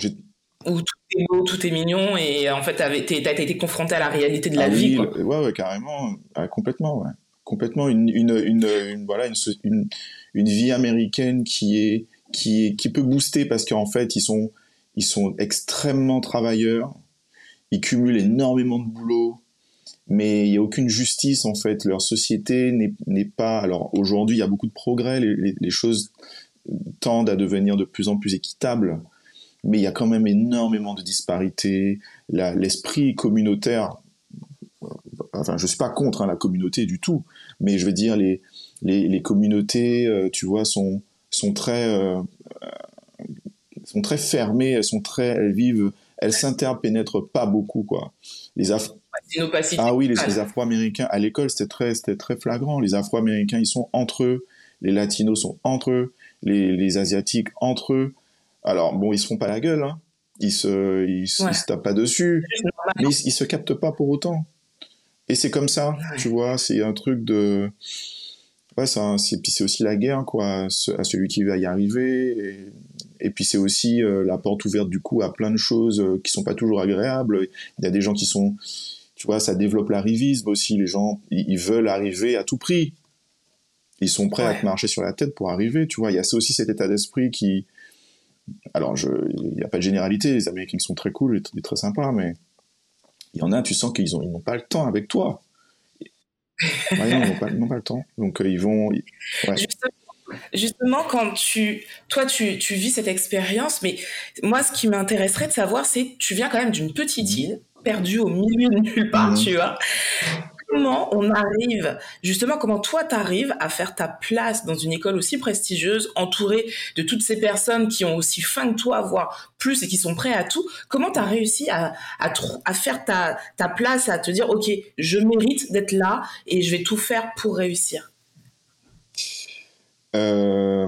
C: où tout est beau, tout est mignon, et en fait, t'as été confronté à la réalité de la
D: ah
C: vie.
D: Oui, Ouais, ouais, carrément, ah, complètement, ouais. Complètement, une, une, une, une voilà, une, une, vie américaine qui est qui, qui peut booster parce qu'en fait, ils sont, ils sont extrêmement travailleurs, ils cumulent énormément de boulot, mais il n'y a aucune justice en fait. Leur société n'est pas. Alors aujourd'hui, il y a beaucoup de progrès, les, les, choses tendent à devenir de plus en plus équitables, mais il y a quand même énormément de disparités. L'esprit communautaire, enfin, je suis pas contre hein, la communauté du tout, mais je veux dire les les, les communautés, euh, tu vois, sont sont très euh, sont très fermées, elles sont très, elles vivent, elles s'interpénètrent pas beaucoup quoi. Les Af ah oui, les, Afro-Américains à l'école c'était très très flagrant. Les Afro-Américains ils sont entre eux, les Latinos sont entre eux, les, les Asiatiques entre eux. Alors bon, ils se font pas la gueule, hein. ils se ils, se tapent pas dessus, mais ils, ils, se captent pas pour autant. Et c'est comme ça, tu vois, c'est un truc de ouais, c'est puis c'est aussi la guerre quoi, à celui qui va y arriver. Et, puis c'est aussi euh, la porte ouverte du coup à plein de choses euh, qui sont pas toujours agréables. Il y a des gens qui sont, tu vois, ça développe l'arrivisme aussi. Les gens, ils, veulent arriver à tout prix. Ils sont prêts à te marcher sur la tête pour arriver. Tu vois, il y a aussi cet état d'esprit qui, alors je, il n'y a pas de généralité. Les Américains sont très cool et très sympas, mais il y en a, tu sens qu'ils n'ont pas le temps avec toi (laughs) ils n'ont pas, le temps. Donc, euh, ils vont.
C: Justement, quand tu, toi, tu, tu vis cette expérience, mais moi, ce qui m'intéresserait de savoir, c'est tu viens quand même d'une petite mmh. île, perdue au milieu de nulle part, mmh. tu vois comment on arrive, justement, comment toi t'arrives à faire ta place dans une école aussi prestigieuse, entourée de toutes ces personnes qui ont aussi faim que toi, voire plus, et qui sont prêts à tout. Comment t'as réussi à, à, faire ta, ta place, à te dire, OK, je mérite d'être là et je vais tout faire pour réussir?
D: Euh...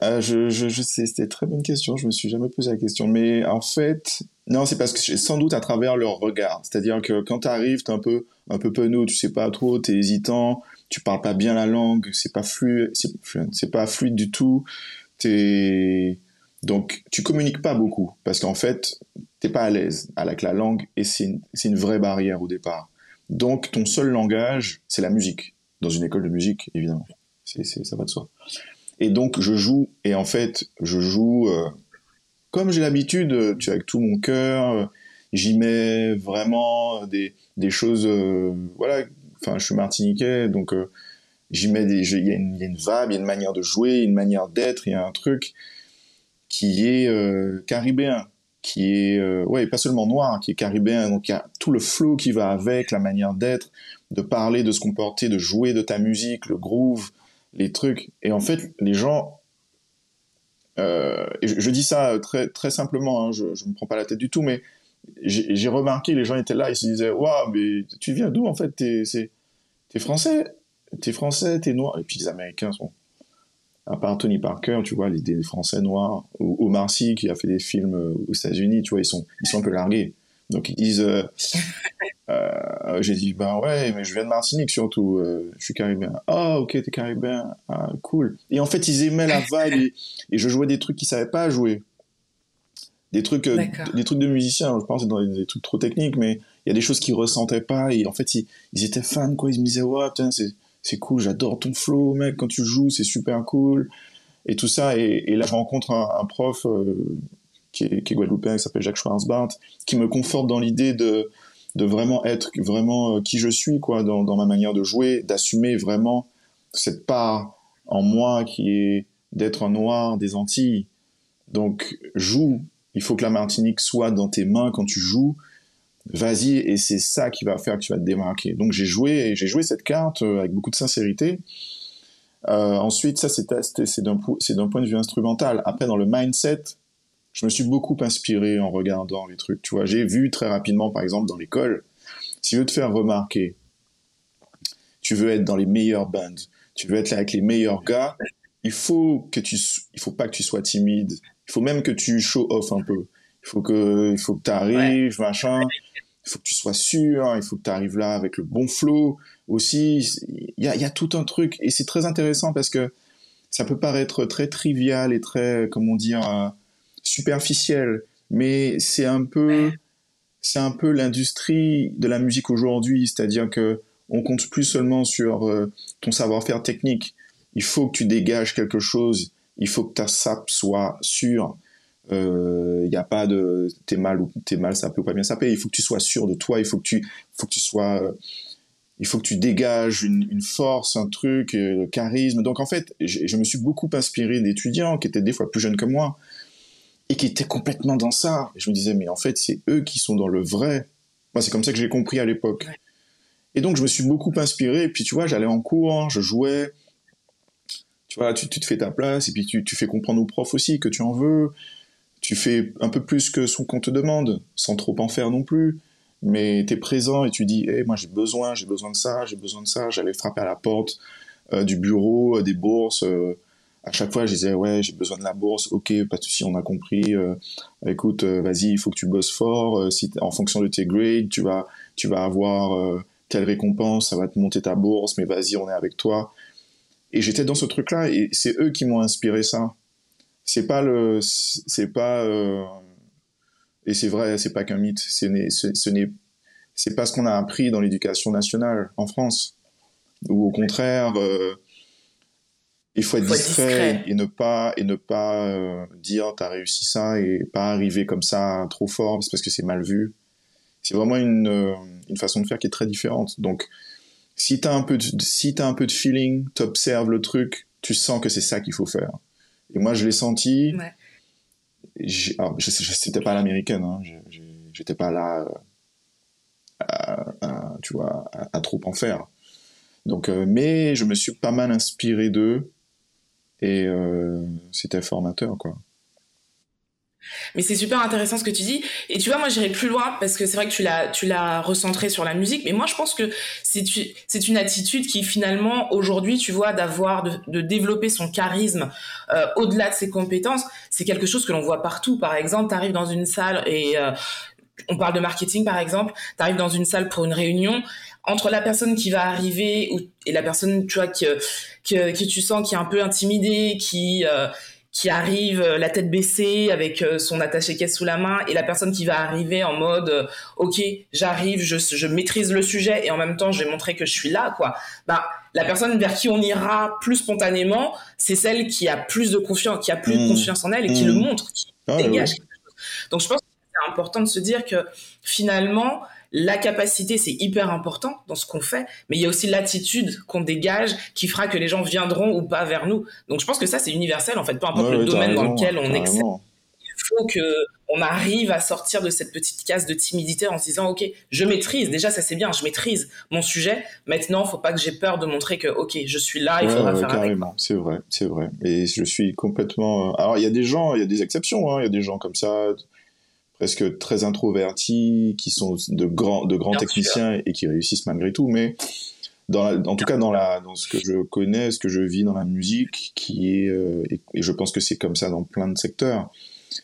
D: Ah, je, je, sais, c'était une très bonne question. Je me suis jamais posé la question. Mais en fait, non, c'est parce que sans doute à travers leur regard. C'est-à-dire que quand tu arrives, tu un peu, un peu penaud, tu sais pas trop, tu es hésitant, tu parles pas bien la langue, c'est pas fluide, c'est pas fluide du tout. Es... Donc, tu communiques pas beaucoup parce qu'en fait, t'es pas à l'aise avec la langue et c'est une, une vraie barrière au départ. Donc, ton seul langage, c'est la musique. Dans une école de musique, évidemment. C'est, ça va de soi. Et donc, je joue, et en fait, je joue, euh, comme j'ai l'habitude, euh, tu avec tout mon cœur, euh, j'y mets vraiment des, des choses, euh, voilà, enfin, je suis martiniquais, donc j'y mets des, il y, a une, vibe, il y a une manière de jouer, une manière d'être, il y a un truc qui est caribéen, qui est, ouais, pas seulement noir, qui est caribéen, donc il y a tout le flow qui va avec, la manière d'être, de parler, de se comporter, de jouer de ta musique, le groove, les trucs, et en fait, les gens euh, et je, dis ça très, très simplement, hein, je ne me prends pas la tête du tout, mais j'ai remarqué, les gens étaient là, ils se disaient Waouh, mais tu viens d'où en fait? T'es es français? T'es français, t'es noir. Et puis les Américains sont. À part Tony Parker, tu vois, les, des Français noirs, ou Omar Sy qui a fait des films euh, aux États-Unis, tu vois, ils sont, ils sont un peu largués. Donc ils disent, euh, euh, j'ai dit, ben ouais, mais je viens de Martinique surtout, euh, je suis caribéen. Ah ok, t'es caribéen, ah cool. Et en fait, ils aimaient la vibe et, je jouais des trucs qu'ils savaient pas jouer. Des trucs, euh, des trucs de musiciens, je pense dans des trucs trop techniques, mais il y a des choses qu'ils ressentaient pas et en fait, ils, étaient fans quoi, ils me disaient, ouais, putain, c'est cool, j'adore ton flow, mec, quand tu joues, c'est super cool. Et tout ça, et, là, je rencontre un, un prof qui est, qui guadeloupéen, qui s'appelle Jacques Schwarzbart, qui me conforte dans l'idée de, de vraiment être vraiment euh, qui je suis, quoi, dans, dans ma manière de jouer, d'assumer vraiment cette part en moi qui est d'être un noir des Antilles. Donc, joue. Il faut que la Martinique soit dans tes mains quand tu joues. Vas-y, et c'est ça qui va faire que tu vas te démarquer. Donc, j'ai joué, j'ai joué cette carte euh, avec beaucoup de sincérité. Euh, ensuite, ça, c'est d'un point de vue instrumental. Après, dans le mindset, je me suis beaucoup inspiré en regardant les trucs. Tu vois, j'ai vu très rapidement, par exemple, dans l'école, si tu veux te faire remarquer, tu veux être dans les meilleures bands, tu veux être là avec les meilleurs gars, il faut que tu, il faut pas que tu sois timide. Il faut même que tu show off un peu. Il faut que, il faut que tu arrives, machin. Il faut que tu sois sûr. Il faut que tu arrives là avec le bon flow aussi. Il y a, y a tout un truc et c'est très intéressant parce que ça peut paraître très trivial et très, comment dire, euh, superficiel, mais c'est un peu, c'est un peu l'industrie de la musique aujourd'hui, c'est-à-dire que on compte plus seulement sur euh, ton savoir-faire technique. Il faut que tu dégages quelque chose Il faut que ta sap soit sûre. Il euh, n'y a pas de t'es mal ou t'es mal sapé ou pas bien sapé. Il faut que tu sois sûr de toi. Il faut que tu, faut que tu sois, euh, il faut que tu dégages une, une force, un truc, euh, le charisme. Donc en fait, je me suis beaucoup inspiré d'étudiants qui étaient des fois plus jeunes que moi et qui étaient complètement dans ça. Et je me disais, mais en fait, c'est eux qui sont dans le vrai. Moi, c'est comme ça que j'ai compris à l'époque. Et donc, je me suis beaucoup inspiré. Et puis, tu vois, j'allais en cours, je jouais. Tu vois, tu, te fais ta place et puis tu, tu, fais comprendre aux profs aussi que tu en veux. Tu fais un peu plus que ce qu'on te demande, sans trop en faire non plus. Mais tu es présent et tu dis, hey, moi j'ai besoin, j'ai besoin de ça, j'ai besoin de ça. J'allais frapper à la porte euh, du bureau, euh, des bourses. Euh, à chaque fois, je disais ouais, j'ai besoin de la bourse. Ok, pas de souci, on a compris. Euh, écoute, euh, vas-y, il faut que tu bosses fort. Euh, si en fonction de tes grades, tu vas, tu vas avoir telle récompense, ça va te monter ta bourse. Mais vas-y, on est avec toi. Et j'étais dans ce truc-là, et c'est eux qui m'ont inspiré ça. C'est pas le, c'est pas, et c'est vrai, c'est pas qu'un mythe. Ce n'est, ce n'est, c'est pas ce qu'on a appris dans l'éducation nationale en France, ou au contraire il faut être, discret, et ne pas et ne pas euh, dire t'as réussi ça et pas arriver comme ça trop fort parce que c'est mal vu. C'est vraiment une, euh, une façon de faire qui est très différente. Donc si t'as un peu de, si t'as un peu de feeling, t'observes le truc, tu sens que c'est ça qu'il faut faire. Et moi je l'ai senti. Ouais. Alors, je, c'était pas l'américaine, hein, j'étais pas là, euh, à, à, tu vois, à, à, trop en faire. Donc, euh, mais je me suis pas mal inspiré d'eux et euh, c'était formateur, quoi.
C: Mais c'est super intéressant ce que tu dis. Et tu vois, moi, j'irai plus loin parce que c'est vrai que tu l'as, tu l'as recentré sur la musique. Mais moi, je pense que c'est, une attitude qui, finalement, aujourd'hui, tu vois, d'avoir, de, de développer son charisme euh, au-delà de ses compétences, c'est quelque chose que l'on voit partout. Par exemple, tu arrives dans une salle et euh, on parle de marketing, par exemple. Tu arrives dans une salle pour une réunion entre la personne qui va arriver et la personne tu vois que, que, tu sens qui est un peu intimidée qui euh, qui arrive euh, la tête baissée avec euh, son attaché caisse sous la main et la personne qui va arriver en mode ok j'arrive je, je maîtrise le sujet et en même temps je vais montrer que je suis là quoi bah la personne vers qui on ira plus spontanément c'est celle qui a plus de confiance qui a plus de mmh. confiance en elle et qui le mmh. montre qui ah, dégage quelque chose donc je pense que c'est important de se dire que finalement la capacité, c'est hyper important dans ce qu'on fait, mais il y a aussi l'attitude qu'on dégage qui fera que les gens viendront ou pas vers nous. Donc je pense que ça, c'est universel, en fait, peu importe le domaine dans lequel on excelle. Il faut que on arrive à sortir de cette petite case de timidité en se disant ok je maîtrise déjà ça c'est bien je maîtrise mon sujet maintenant faut pas que j'ai peur de montrer que ok je suis là il faudra faire carrément
D: c'est vrai c'est vrai et je suis complètement euh, alors il y a des gens il y a des exceptions hein. il y a des gens comme ça presque très introvertis, qui sont de grands, de grands techniciens et qui réussissent malgré tout. Mais dans en tout cas, dans, la, dans ce que je connais, ce que je vis dans la musique, qui est, euh, et, je pense que c'est comme ça dans plein de secteurs,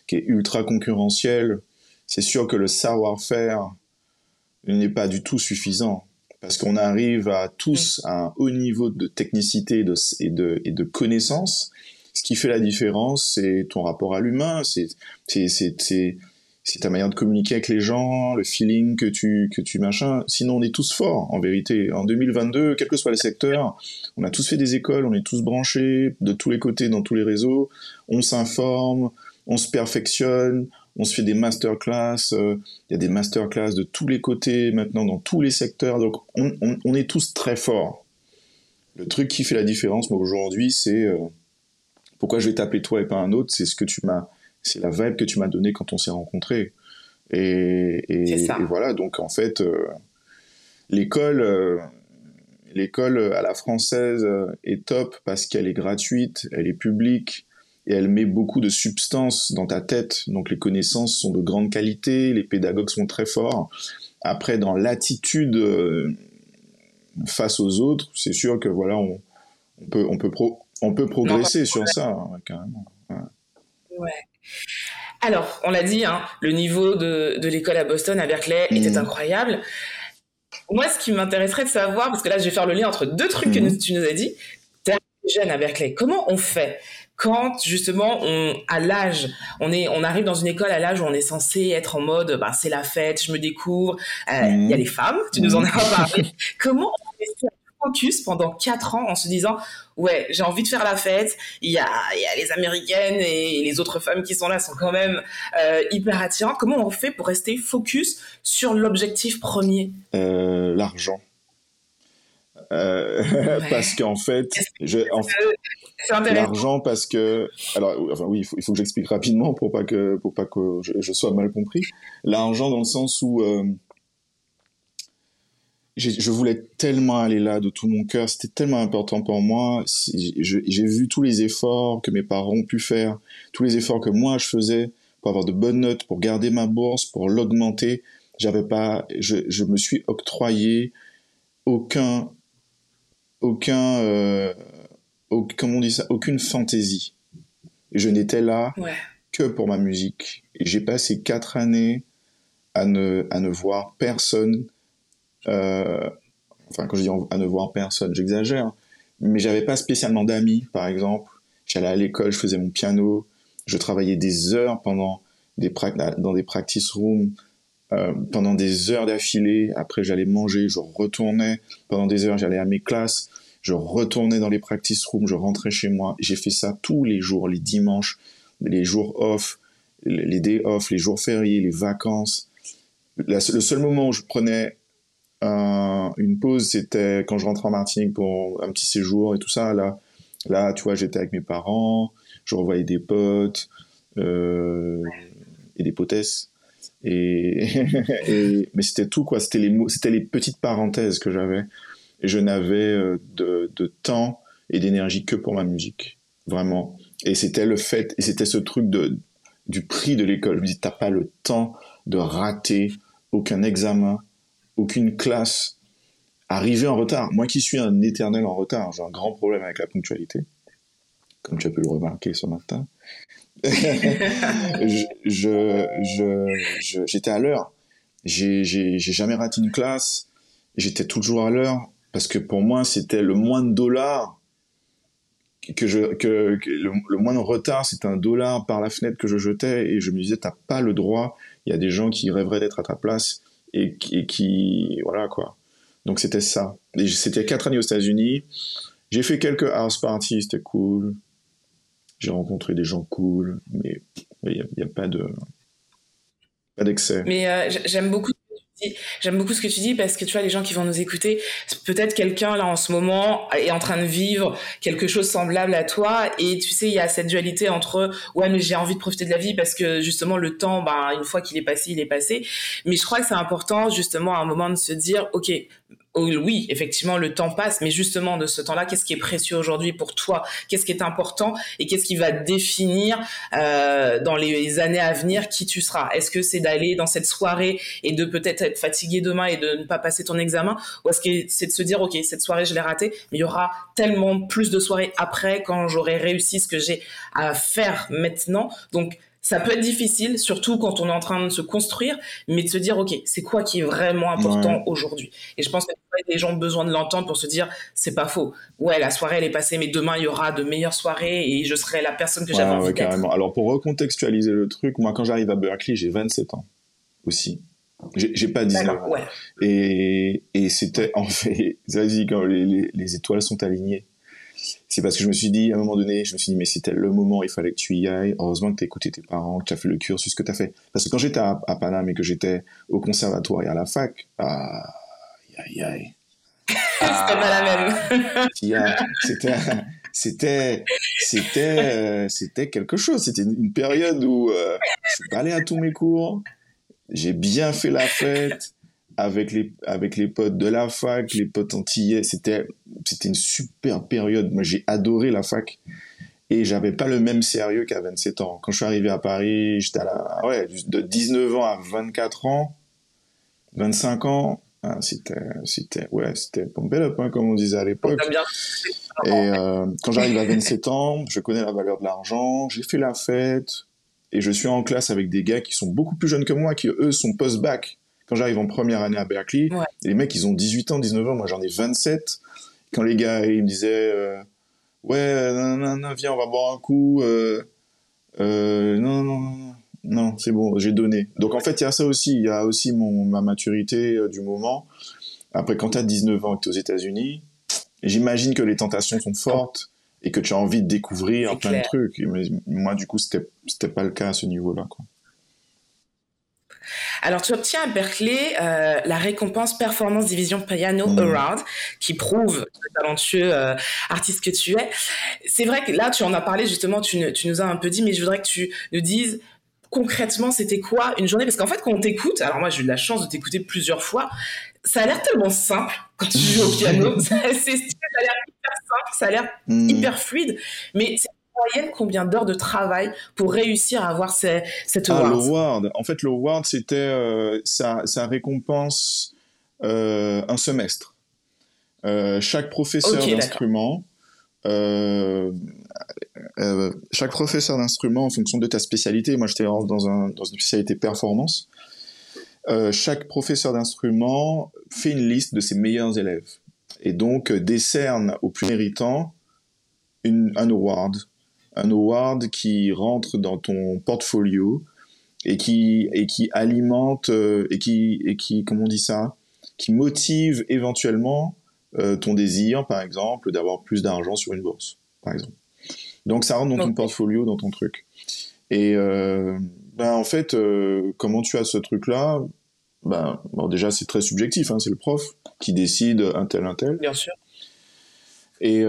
D: qui est ultra concurrentiel, c'est sûr que le savoir-faire n'est pas du tout suffisant. Parce qu'on arrive à tous à un haut niveau de technicité de, et, de, et de connaissance. Ce qui fait la différence, c'est ton rapport à l'humain, c'est c'est ta manière de communiquer avec les gens, le feeling que tu que tu machin. Sinon, on est tous forts en vérité. En 2022, quel que soit les secteurs, on a tous fait des écoles, on est tous branchés de tous les côtés dans tous les réseaux. On s'informe, on se perfectionne, on se fait des masterclass. Euh, il y a des masterclass de tous les côtés maintenant dans tous les secteurs. Donc, on, on, on est tous très forts. Le truc qui fait la différence, moi aujourd'hui, c'est euh, pourquoi je vais taper toi et pas un autre. C'est ce que tu m'as c'est la vibe que tu m'as donnée quand on s'est rencontrés. Et, et, voilà, donc en fait, euh, l'école, euh, l'école à la française est top parce qu'elle est gratuite, elle est publique et elle met beaucoup de substance dans ta tête. Donc les connaissances sont de grande qualité, les pédagogues sont très forts. Après, dans l'attitude euh, face aux autres, c'est sûr que voilà, on, on peut, on peut, pro, on peut progresser sur ça, hein, carrément.
C: Ouais. Alors, on l'a dit, hein, le niveau de, de l'école à Boston, à Berkeley, était mmh. incroyable. Moi, ce qui m'intéresserait de savoir, parce que là, je vais faire le lien entre deux trucs que mmh. tu nous as dit. es jeune à Berkeley. Comment on fait quand justement on à l'âge on est on arrive dans une école à l'âge où on est censé être en mode bah c'est la fête je me découvre euh, il y a mmh. les femmes tu nous en as parlé (laughs) comment on fait focus pendant quatre ans en se disant ouais j'ai envie de faire la fête. Il y a, il y a les américaines et les autres femmes qui sont là sont quand même euh, hyper attirantes. Comment on fait pour rester focus sur l'objectif premier?
D: Euh, l'argent. Euh, (laughs) parce qu'en fait, l'argent parce que, alors, enfin oui, il faut, il faut que j'explique rapidement pour pas que, pour pas que je, je sois mal compris. L'argent dans le sens où je voulais tellement aller là de tout mon cœur, c'était tellement important pour moi. J'ai vu tous les efforts que mes parents ont pu faire, tous les efforts que moi je faisais pour avoir de bonnes notes, pour garder ma bourse, pour l'augmenter. J'avais pas, je, je, me suis octroyé aucun, aucun, euh, comment on dit ça, aucune fantaisie. Je n'étais là
C: ouais.
D: que pour ma musique. J'ai passé quatre années à ne, à ne voir personne enfin, quand je dis à ne voir personne, j'exagère, mais j'avais pas spécialement d'amis, par exemple. J'allais à l'école, je faisais mon piano, je travaillais des heures pendant des dans des practice rooms, euh, pendant des heures d'affilée. Après, j'allais manger, je retournais. Pendant des heures, j'allais à mes classes. Je retournais dans les practice rooms, je rentrais chez moi. J'ai fait ça tous les jours, les dimanches, les jours off, les days off, les jours fériés, les vacances. le seul moment où je prenais un, une pause, c'était quand je rentrais en Martinique pour un petit séjour et tout ça. Là, là tu vois, j'étais avec mes parents, je revoyais des potes euh, et des potesses. (laughs) Et, mais c'était tout quoi. C'était les c'était les petites parenthèses que j'avais. Et je n'avais euh, de, de temps et d'énergie que pour ma musique, vraiment. Et c'était le fait, et c'était ce truc de du prix de l'école. Je me dis, t'as pas le temps de rater aucun examen, aucune classe, arriver en retard. Moi qui suis un éternel en retard, j'ai un grand problème avec la ponctualité, comme tu as pu le remarquer ce matin. (laughs) je, je, j'étais à l'heure. J'ai, j'ai, jamais raté une classe. J'étais toujours à l'heure parce que pour moi c'était le moins de dollars que je que, le, le, moins de retard c'est un dollar par la fenêtre que je jetais et je me disais t'as pas le droit il y a des gens qui rêveraient d'être à ta place et, qui voilà quoi. Donc c'était ça. C'était quatre années aux États-Unis. J'ai fait quelques house parties, c'était cool. J'ai rencontré des gens cool, mais il n'y a, a, pas de pas d'excès.
C: Mais euh, j'aime beaucoup J'aime beaucoup ce que tu dis parce que tu vois, les gens qui vont nous écouter, peut-être quelqu'un là en ce moment est en train de vivre quelque chose semblable à toi et tu sais, il y a cette dualité entre ouais, mais j'ai envie de profiter de la vie parce que justement le temps, ben, une fois qu'il est passé, il est passé. Mais je crois que c'est important justement à un moment de se dire, ok, oui, effectivement, le temps passe, mais justement, de ce temps-là, qu'est-ce qui est précieux aujourd'hui pour toi? Qu'est-ce qui est important? Et qu'est-ce qui va définir euh, dans les années à venir qui tu seras? Est-ce que c'est d'aller dans cette soirée et de peut-être être fatigué demain et de ne pas passer ton examen? Ou est-ce que c'est de se dire, OK, cette soirée, je l'ai ratée, mais il y aura tellement plus de soirées après quand j'aurai réussi ce que j'ai à faire maintenant? Donc, ça peut être difficile, surtout quand on est en train de se construire, mais de se dire, OK, c'est quoi qui est vraiment important ouais. aujourd'hui? Et je pense que les gens ont besoin de l'entendre pour se dire, c'est pas faux. Ouais, la soirée, elle est passée, mais demain, il y aura de meilleures soirées et je serai la personne que j'avais
D: ouais,
C: envie
D: ouais, carrément. Alors, pour recontextualiser le truc, moi, quand j'arrive à Berkeley, j'ai 27 ans aussi. J'ai pas 19 ans.
C: Ouais.
D: Et, et c'était, en fait, (laughs) vas-y, quand les, les, les étoiles sont alignées c'est parce que je me suis dit, à un moment donné, je me suis dit, mais c'était le moment, il fallait que tu y ailles. Heureusement que tu as écouté tes parents, que tu as fait le cursus que tu as fait. Parce que quand j'étais à, à Paname et que j'étais au conservatoire et à la fac, ah, aïe, aïe.
C: Ah, (laughs) c'était pas la même.
D: c'était, c'était, c'était, c'était quelque chose. C'était une période où euh, je suis pas allé à tous mes cours. J'ai bien fait la fête avec les avec les potes de la fac, les potes antillais, c'était c'était une super période. Moi, j'ai adoré la fac et j'avais pas le même sérieux qu'à 27 ans. Quand je suis arrivé à Paris, j'étais à la ouais, de 19 ans à 24 ans, 25 ans, hein, c'était c'était ouais, c'était pompé up hein, comme on disait à l'époque. Et euh, quand j'arrive à 27 ans, je connais la valeur de l'argent, j'ai fait la fête et je suis en classe avec des gars qui sont beaucoup plus jeunes que moi qui eux sont post-bac quand j'arrive en première année à Berkeley,
C: ouais.
D: les mecs, ils ont 18 ans, 19 ans, moi j'en ai 27. Quand les gars, ils me disaient, euh, ouais, non, non, non, viens, on va boire un coup. Euh, euh, non, non, non, non, c'est bon, j'ai donné. Donc en fait, il y a ça aussi, il y a aussi mon, ma maturité euh, du moment. Après, quand t'as 19 ans et que t'es aux États-Unis, j'imagine que les tentations sont fortes et que tu as envie de découvrir plein de trucs. Mais moi, du coup, c'était, pas le cas à ce niveau-là.
C: Alors, tu obtiens à Berkeley euh, la récompense Performance Division Piano mmh. Award, qui prouve le talentueux euh, artiste que tu es. C'est vrai que là, tu en as parlé justement, tu, tu, nous as un peu dit, mais je voudrais que tu nous dises concrètement, c'était quoi une journée? Parce qu'en fait, quand on t'écoute, alors moi, j'ai eu la chance de t'écouter plusieurs fois, ça a l'air tellement simple quand tu joues au piano. (laughs) ça, a l'air hyper simple, ça a l'air mmh. hyper fluide, mais c'est moyenne combien d'heures de travail pour réussir à avoir cette
D: ah, award. L'award, en fait, l'award, c'était euh, ça, récompense euh, un semestre. Euh, chaque professeur d'instrument, chaque professeur d'instrument, en fonction de ta spécialité, moi j'étais dans, dans une spécialité performance, chaque professeur d'instrument fait une liste de ses meilleurs élèves. Et donc décerne aux plus méritants une, un award un award qui rentre dans ton portfolio et qui et qui alimente euh, et qui et qui comment on dit ça qui motive éventuellement euh, ton désir par exemple d'avoir plus d'argent sur une bourse par exemple. Donc ça rentre dans ton portfolio dans ton truc. Et euh, ben en fait comment tu as ce truc là ben bon, déjà c'est très subjectif hein, c'est le prof qui décide un tel un tel.
C: Bien sûr.
D: Et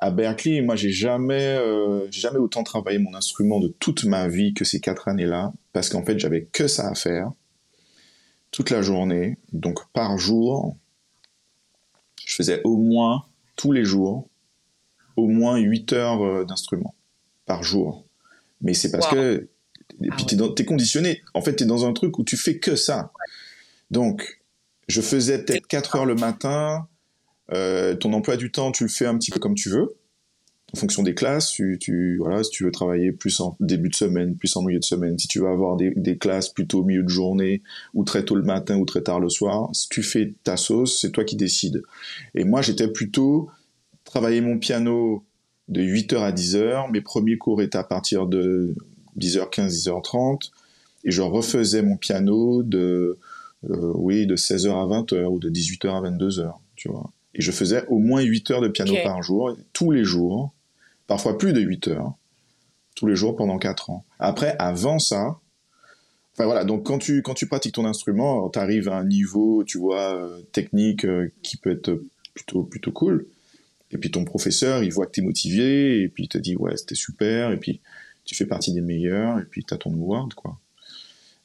D: à Berkeley, moi, j'ai jamais, euh, j'ai jamais autant travaillé mon instrument de toute ma vie que ces quatre années-là, parce qu'en fait, j'avais que ça à faire toute la journée. Donc, par jour, je faisais au moins tous les jours, au moins 8 heures euh, d'instrument par jour. Mais c'est parce que et puis ah t'es, conditionné. En fait, t'es dans un truc où tu fais que ça. Donc, je faisais peut-être 4 heures le matin, euh, ton emploi du temps, tu le fais un petit peu comme tu veux, en fonction des classes. Tu, tu, voilà, si tu veux travailler plus en début de semaine, plus en milieu de semaine, si tu veux avoir des, des classes plutôt au milieu de journée, ou très tôt le matin, ou très tard le soir, si tu fais ta sauce, c'est toi qui décides. Et moi, j'étais plutôt travailler mon piano de 8h à 10h. Mes premiers cours étaient à partir de 10h15, 10h30. Et je refaisais mon piano de, euh, oui, de 16h à 20h ou de 18h à 22h, tu vois. Et je faisais au moins 8 heures de piano par jour, tous les jours, parfois plus de 8 heures, tous les jours pendant 4 ans. Après, avant ça, enfin voilà, donc quand tu, quand tu pratiques ton instrument, tu arrives à un niveau, tu vois, euh, technique euh, qui peut être plutôt, plutôt cool. Et puis ton professeur, il voit que tu es motivé, et puis il te dit, ouais, c'était super, et puis tu fais partie des meilleurs, et puis tu as ton award, quoi.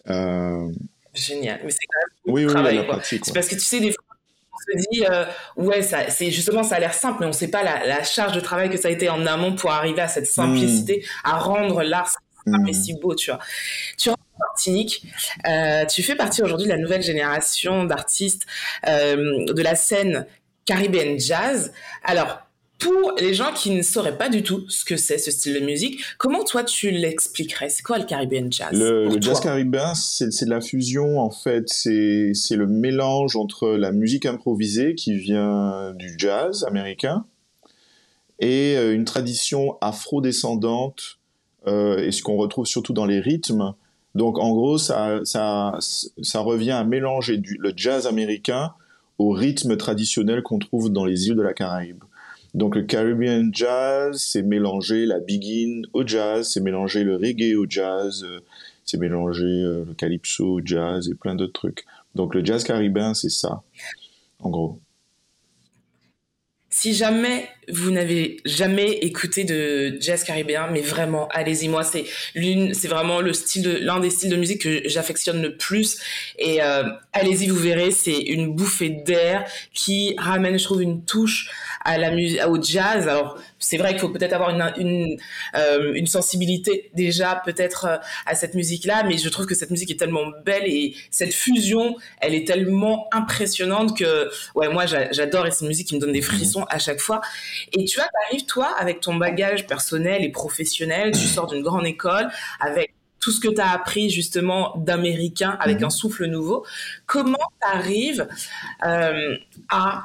C: Euh... Génial. Mais c'est quand même oui, travail, oui, C'est parce que tu sais, des fois, se dit, euh, ouais, ça, c'est justement, ça a l'air simple, mais on ne sait pas la, charge de travail que ça a été en amont pour arriver à cette simplicité, hmm. à rendre l'art simple et si beau, tu vois. Tu Martinique. Euh, tu fais partie aujourd'hui de la nouvelle génération d'artistes euh, de la scène caribéenne jazz. Alors, pour les gens qui ne sauraient pas du tout ce que c'est ce style de musique, comment toi tu l'expliquerais? C'est quoi le Caribbean Jazz?
D: Le, jazz caribéen, c'est de la fusion en fait. C'est le mélange entre la musique improvisée qui vient du jazz américain et euh, une tradition afro-descendante euh, et ce qu'on retrouve surtout dans les rythmes. Donc en gros, ça, ça, ça revient à mélanger du, le jazz américain au rythme traditionnel qu'on trouve dans les îles de la Caraïbe. Donc le Caribbean jazz, c'est mélanger la begin au jazz, c'est mélanger le reggae au jazz, euh, c'est mélanger euh, le calypso au jazz et plein d'autres trucs. Donc le jazz caribéen, c'est ça, en gros.
C: Si jamais vous n'avez jamais écouté de jazz caribéen, mais vraiment, allez-y. Moi, c'est l'une, c'est vraiment le style de, l'un des styles de musique que j'affectionne le plus. Et euh, allez-y, vous verrez, c'est une bouffée d'air qui ramène, je trouve, une touche à la musique, au jazz. Alors, c'est vrai qu'il faut peut-être avoir une une, euh, une sensibilité déjà peut-être euh, à cette musique-là, mais je trouve que cette musique est tellement belle et cette fusion, elle est tellement impressionnante que ouais, moi j'adore et c'est une musique qui me donne des frissons à chaque fois. Et tu vois, t'arrives toi avec ton bagage personnel et professionnel, tu sors d'une grande école avec tout ce que tu as appris justement d'américain avec mhm. un souffle nouveau. Comment tu arrives euh, à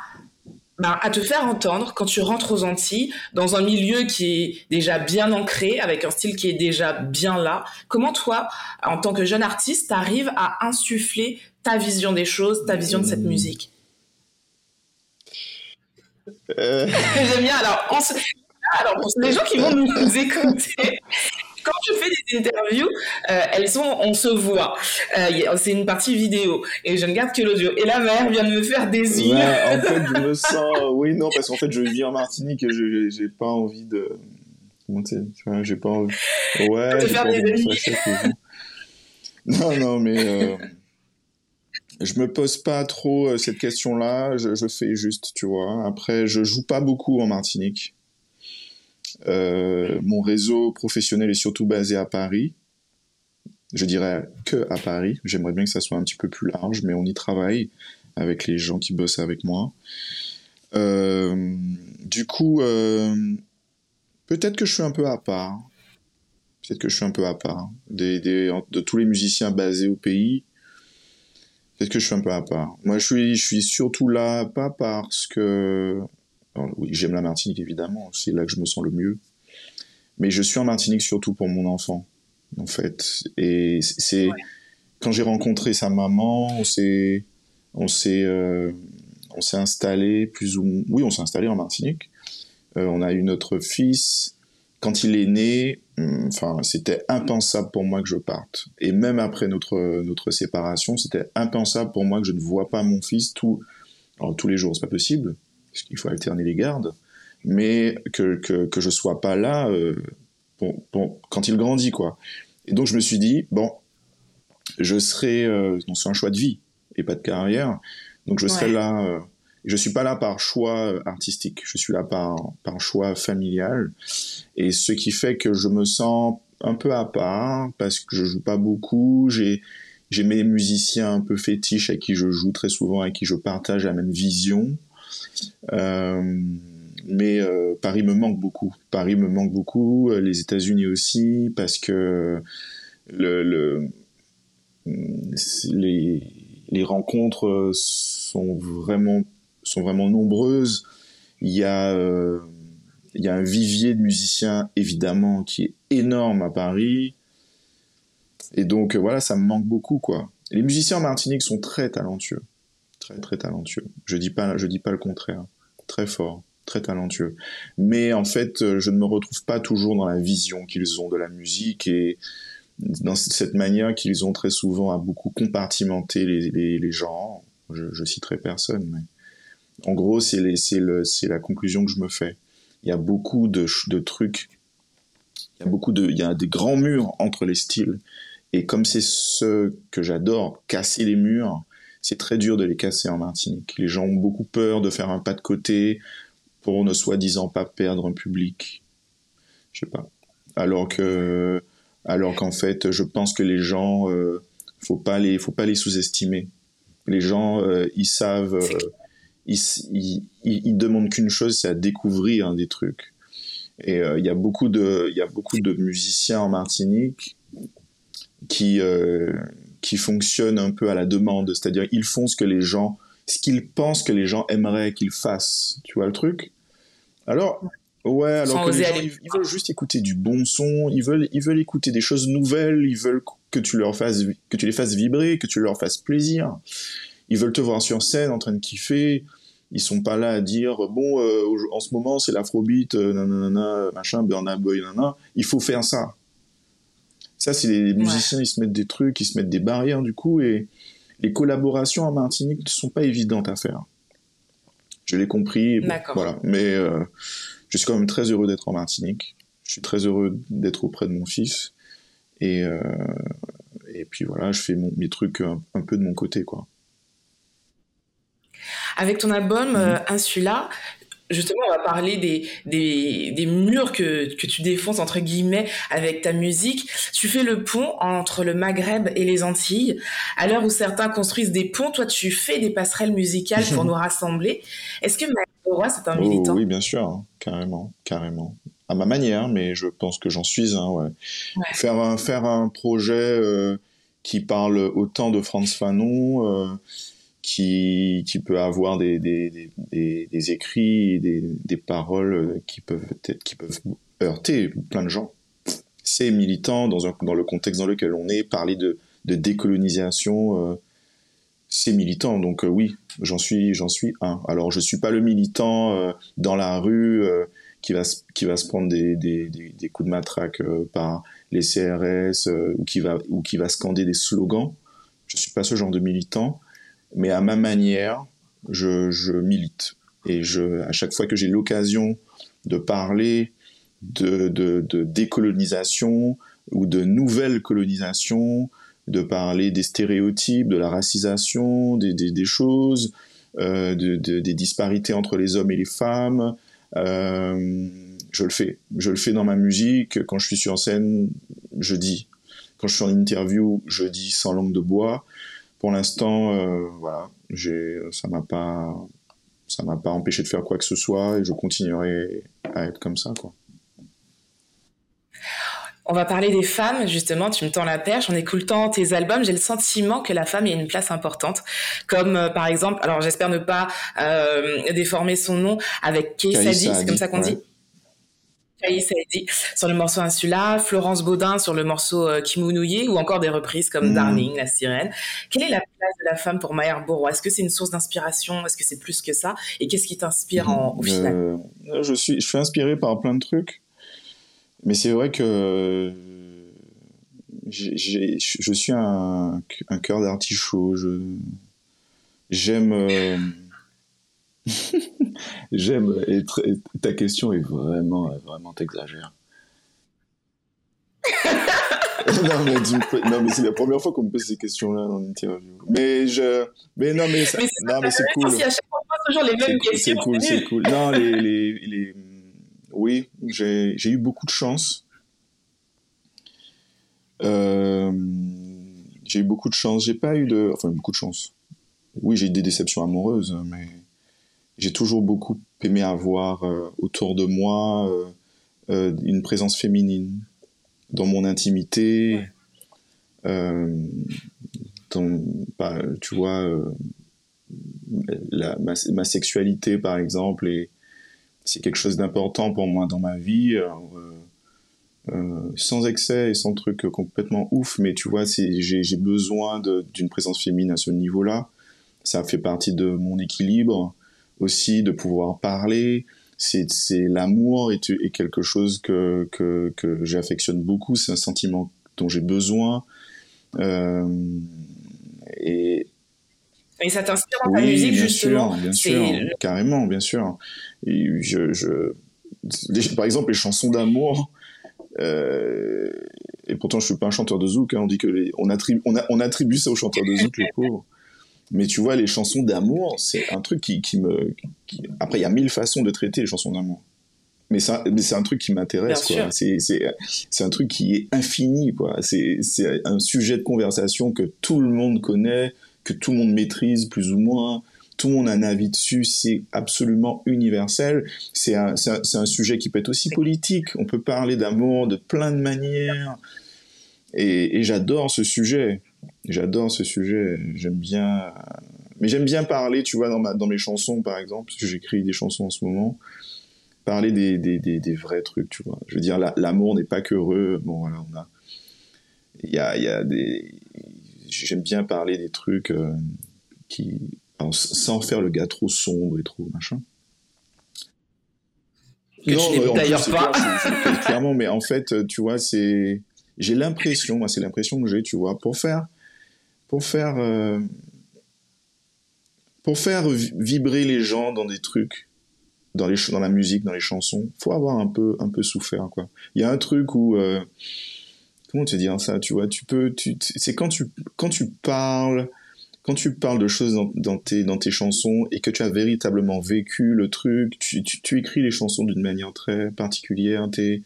C: ben, à te faire entendre quand tu rentres aux Antilles, dans un milieu qui est déjà bien ancré, avec un style qui est déjà bien là. Comment toi, en tant que jeune artiste, arrives à insuffler ta vision des choses, ta vision de cette musique? Euh. (laughs) J'aime bien. Alors, alors, pour les gens qui vont nous écouter, quand je fais des interviews, euh, elles sont, on se voit. Euh, c'est une partie vidéo et je ne garde que l'audio. Et la mère vient de me faire des yeux.
D: en fait, je me (laughs) sens. Oui, non, parce qu'en fait, je vis en Martinique et je j'ai pas envie de. Comment tu sais J'ai pas envie. Ouais. De faire des amis. Non, non, mais. Euh... Je me pose pas trop euh, cette question-là. Je, je fais juste, tu vois. Après, je joue pas beaucoup en Martinique. Euh, mon réseau professionnel est surtout basé à Paris. Je dirais que à Paris. J'aimerais bien que ça soit un petit peu plus large, mais on y travaille avec les gens qui bossent avec moi. Euh, du coup, euh, peut-être que je suis un peu à part. Peut-être que je suis un peu à part de tous les musiciens basés au pays. Peut-être que je suis un peu à part. Moi, je suis surtout là, pas parce que oui, j'aime la Martinique évidemment, c'est là que je me sens le mieux. Mais je suis en Martinique surtout pour mon enfant, en fait. Et c'est quand j'ai rencontré sa maman, on s'est on s'est euh, on s'est installé plus ou oui, on s'est installé en Martinique. Euh, on a eu notre fils. Quand il est né, hum, enfin, c'était impensable pour moi que je parte. Et même après notre notre séparation, c'était impensable pour moi que je ne vois pas mon fils tout tous les jours, c'est pas possible parce qu'il faut alterner les gardes, mais que, que, que je sois pas là euh, quand il grandit, quoi. Et donc je me suis dit, bon, je serai, euh, c'est un choix de vie et pas de carrière, donc je serai là. Euh, je suis pas là par choix euh, artistique, je suis là par, par choix familial, et ce qui fait que je me sens un peu à part parce que je joue pas beaucoup, j'ai j'ai mes musiciens un peu fétiches à qui je joue très souvent, à qui je partage la même vision. Euh, mais euh, Paris me manque beaucoup. Paris me manque beaucoup, euh, les États-Unis aussi, parce que le, le les, les, rencontres sont vraiment, sont vraiment nombreuses. Il y, a, il y a un vivier de musiciens, évidemment, qui est énorme à Paris. Et donc, voilà, ça me manque beaucoup, quoi. Les musiciens en Martinique sont très talentueux très talentueux. Je dis pas, je dis pas le contraire. Très fort, très talentueux. Mais en fait, euh, je ne me retrouve pas toujours dans la vision qu'ils ont de la musique et dans cette manière qu'ils ont très souvent à beaucoup compartimenter les, les. Je, je citerai personne, mais en gros, c'est la conclusion que je me fais. Il y a beaucoup de, de trucs, il y a beaucoup de, il y a des grands murs entre les styles. Et comme c'est ce que j'adore, casser les murs, c'est très dur de les casser en Martinique. Les gens ont beaucoup peur de faire un pas de côté pour ne soi-disant pas perdre un public. Je sais pas. Alors que, alors qu'en fait, je pense que les gens, euh, faut pas les, faut pas les sous-estimer. Les gens, euh, ils savent, euh, ils, ils, demandent qu'une chose, c'est à découvrir des trucs. Et il y a beaucoup de, il y a beaucoup de musiciens en Martinique qui qui fonctionne un peu à la demande, c'est-à-dire ils font ce que les gens, ce qu'ils pensent que les gens aimeraient qu'ils fassent. Tu vois le truc? Alors, ouais, alors que les gens, ils, veulent juste écouter du bon son, ils veulent, ils veulent écouter des choses nouvelles, ils veulent que tu leur fasses, que tu les fasses vibrer, que tu leur fasses plaisir. Ils veulent te voir sur scène en train de kiffer. Ils sont pas là à dire bon, euh, en ce moment c'est l'afrobeat, euh, nanana, machin, Burna Boy, nanana. Il faut faire ça. Ça, c'est les musiciens, ils se mettent des trucs, ils se mettent des barrières du coup, et les collaborations en Martinique ne sont pas évidentes à faire. Je l'ai compris. voilà. Mais euh, je suis quand même très heureux d'être en Martinique. Je suis très heureux d'être auprès de mon fils. Et, euh, et puis voilà, je fais mon, mes trucs un, peu de mon côté, quoi.
C: Avec ton album mhm. euh, Insula, Justement, on va parler des, des, des murs que, que tu défonces, entre guillemets, avec ta musique. Tu fais le pont entre le Maghreb et les Antilles. À l'heure où certains construisent des ponts, toi, tu fais des passerelles musicales pour (laughs) nous rassembler. Est-ce que Maël c'est un oh, militant?
D: Oui, bien sûr, hein. carrément, carrément. À ma manière, mais je pense que j'en suis un, ouais. Faire, un, faire un projet euh, qui parle autant de Franz Fanon... Euh, qui, peut avoir des, écrits, des, paroles qui peuvent être, qui peuvent heurter plein de gens. C'est militant dans, le contexte dans lequel on est, parler de, décolonisation, euh, c'est militant. Donc oui, j'en suis, suis un. Alors je suis pas le militant dans la rue qui va qui va se prendre des, des, coups de matraque par les CRS ou qui va ou qui va scander des slogans. Je suis pas ce genre de militant, mais à ma manière, je, je milite. Et je, à chaque fois que j'ai l'occasion de parler de, de, de, décolonisation ou de nouvelle colonisation, de parler des stéréotypes, de la racisation, des, des, choses, euh, de, des disparités entre les hommes et les femmes. Euh, je le fais. Je le fais dans ma musique. Quand je suis sur scène, je dis. Quand je suis en interview, je dis sans langue de bois. Pour l'instant, euh, voilà, j'ai, ça m'a pas, ça m'a pas empêché de faire quoi que ce soit et je continuerai à être comme ça, quoi.
C: On va parler des femmes, justement, tu me tends la perche. En écoutant tes albums, j'ai le sentiment que la femme a une place importante. Comme, euh, par exemple, alors j'espère ne pas euh, déformer son nom, avec Kay Sadi, c'est comme ça qu'on dit dit sur le morceau Insula, Florence Baudin sur le morceau euh, ou encore des reprises comme hmm. Darling, La Sirène. Quelle est la place de la femme pour Maillard Bourrois Est-ce que c'est une source d'inspiration? Est-ce que c'est plus que ça? Et qu'est-ce qui t'inspire en, au final?
D: Euh, je, suis, je suis inspiré par plein de trucs. Mais c'est vrai que je suis un, un cœur d'artichaut. J'aime. (laughs) J'aime. ta question est vraiment, vraiment t'exagères. (laughs) non mais, c'est la première fois qu'on me pose ces questions-là dans une interview. Mais je, mais non mais, non mais c'est cool.
C: Si à chaque fois toujours les mêmes questions.
D: C'est cool, c'est cool. Non les, les, les... oui, j'ai, j'ai eu beaucoup de chance. Euh, j'ai eu beaucoup de chance. J'ai pas eu de, enfin beaucoup de chance. Oui, j'ai eu des déceptions amoureuses, mais j'ai toujours beaucoup aimé avoir euh, autour de moi euh, euh, une présence féminine dans mon intimité. Dans, bah, tu vois, la, ma, sexualité, par exemple, et c'est quelque chose d'important pour moi dans ma vie. sans excès et sans truc complètement ouf, mais tu vois, j'ai besoin d'une présence féminine à ce niveau-là. Ça fait partie de mon équilibre aussi de pouvoir parler. C'est l'amour est, est, quelque chose que, que, que j'affectionne beaucoup. C'est un sentiment dont j'ai besoin. Euh, et
C: et ça t'inspire dans ta musique
D: bien
C: justement.
D: Sûr, bien sûr, carrément, bien sûr. Et je, je... par exemple, les chansons d'amour. Euh... et pourtant, je suis pas un chanteur de zouk. Hein. on dit que les... on, attribue, on, a... on attribue ça aux chanteurs de zouk, les pauvres. Mais tu vois, les chansons d'amour, c'est un truc qui, qui me. Après, il y a mille façons de traiter les chansons d'amour. Mais c'est un truc qui m'intéresse, quoi. C'est un truc qui est infini, quoi. C'est un sujet de conversation que tout le monde connaît, que tout le monde maîtrise plus ou moins. Tout le monde a un avis dessus, c'est absolument universel. C'est un, un, un, sujet qui peut être aussi politique. On peut parler d'amour de plein de manières. Et, et j'adore ce sujet. J'adore ce sujet. J'aime bien, mais j'aime bien parler, tu vois, dans, ma, dans mes chansons, par exemple, parce que j'écris des chansons en ce moment, parler des, des, des, des vrais trucs, tu vois. Je veux dire, l'amour n'est pas qu'heureux. Bon, voilà, on a, il y a, y a des, j'aime bien parler des trucs euh, qui, sans faire le gars trop sombre et trop machin.
C: Que non, d'ailleurs pas.
D: clairement, mais en fait, tu vois, c'est, j'ai l'impression, moi, c'est l'impression que j'ai, tu vois, pour faire pour faire euh, pour faire vibrer les gens dans des trucs dans les dans la musique dans les chansons faut avoir un peu un peu souffert quoi. Il y a un truc où euh, comment te dire ça tu vois tu peux c'est quand tu quand tu parles quand tu parles de choses dans, tes dans tes chansons et que tu as véritablement vécu le truc tu, écris les chansons d'une manière très particulière t'es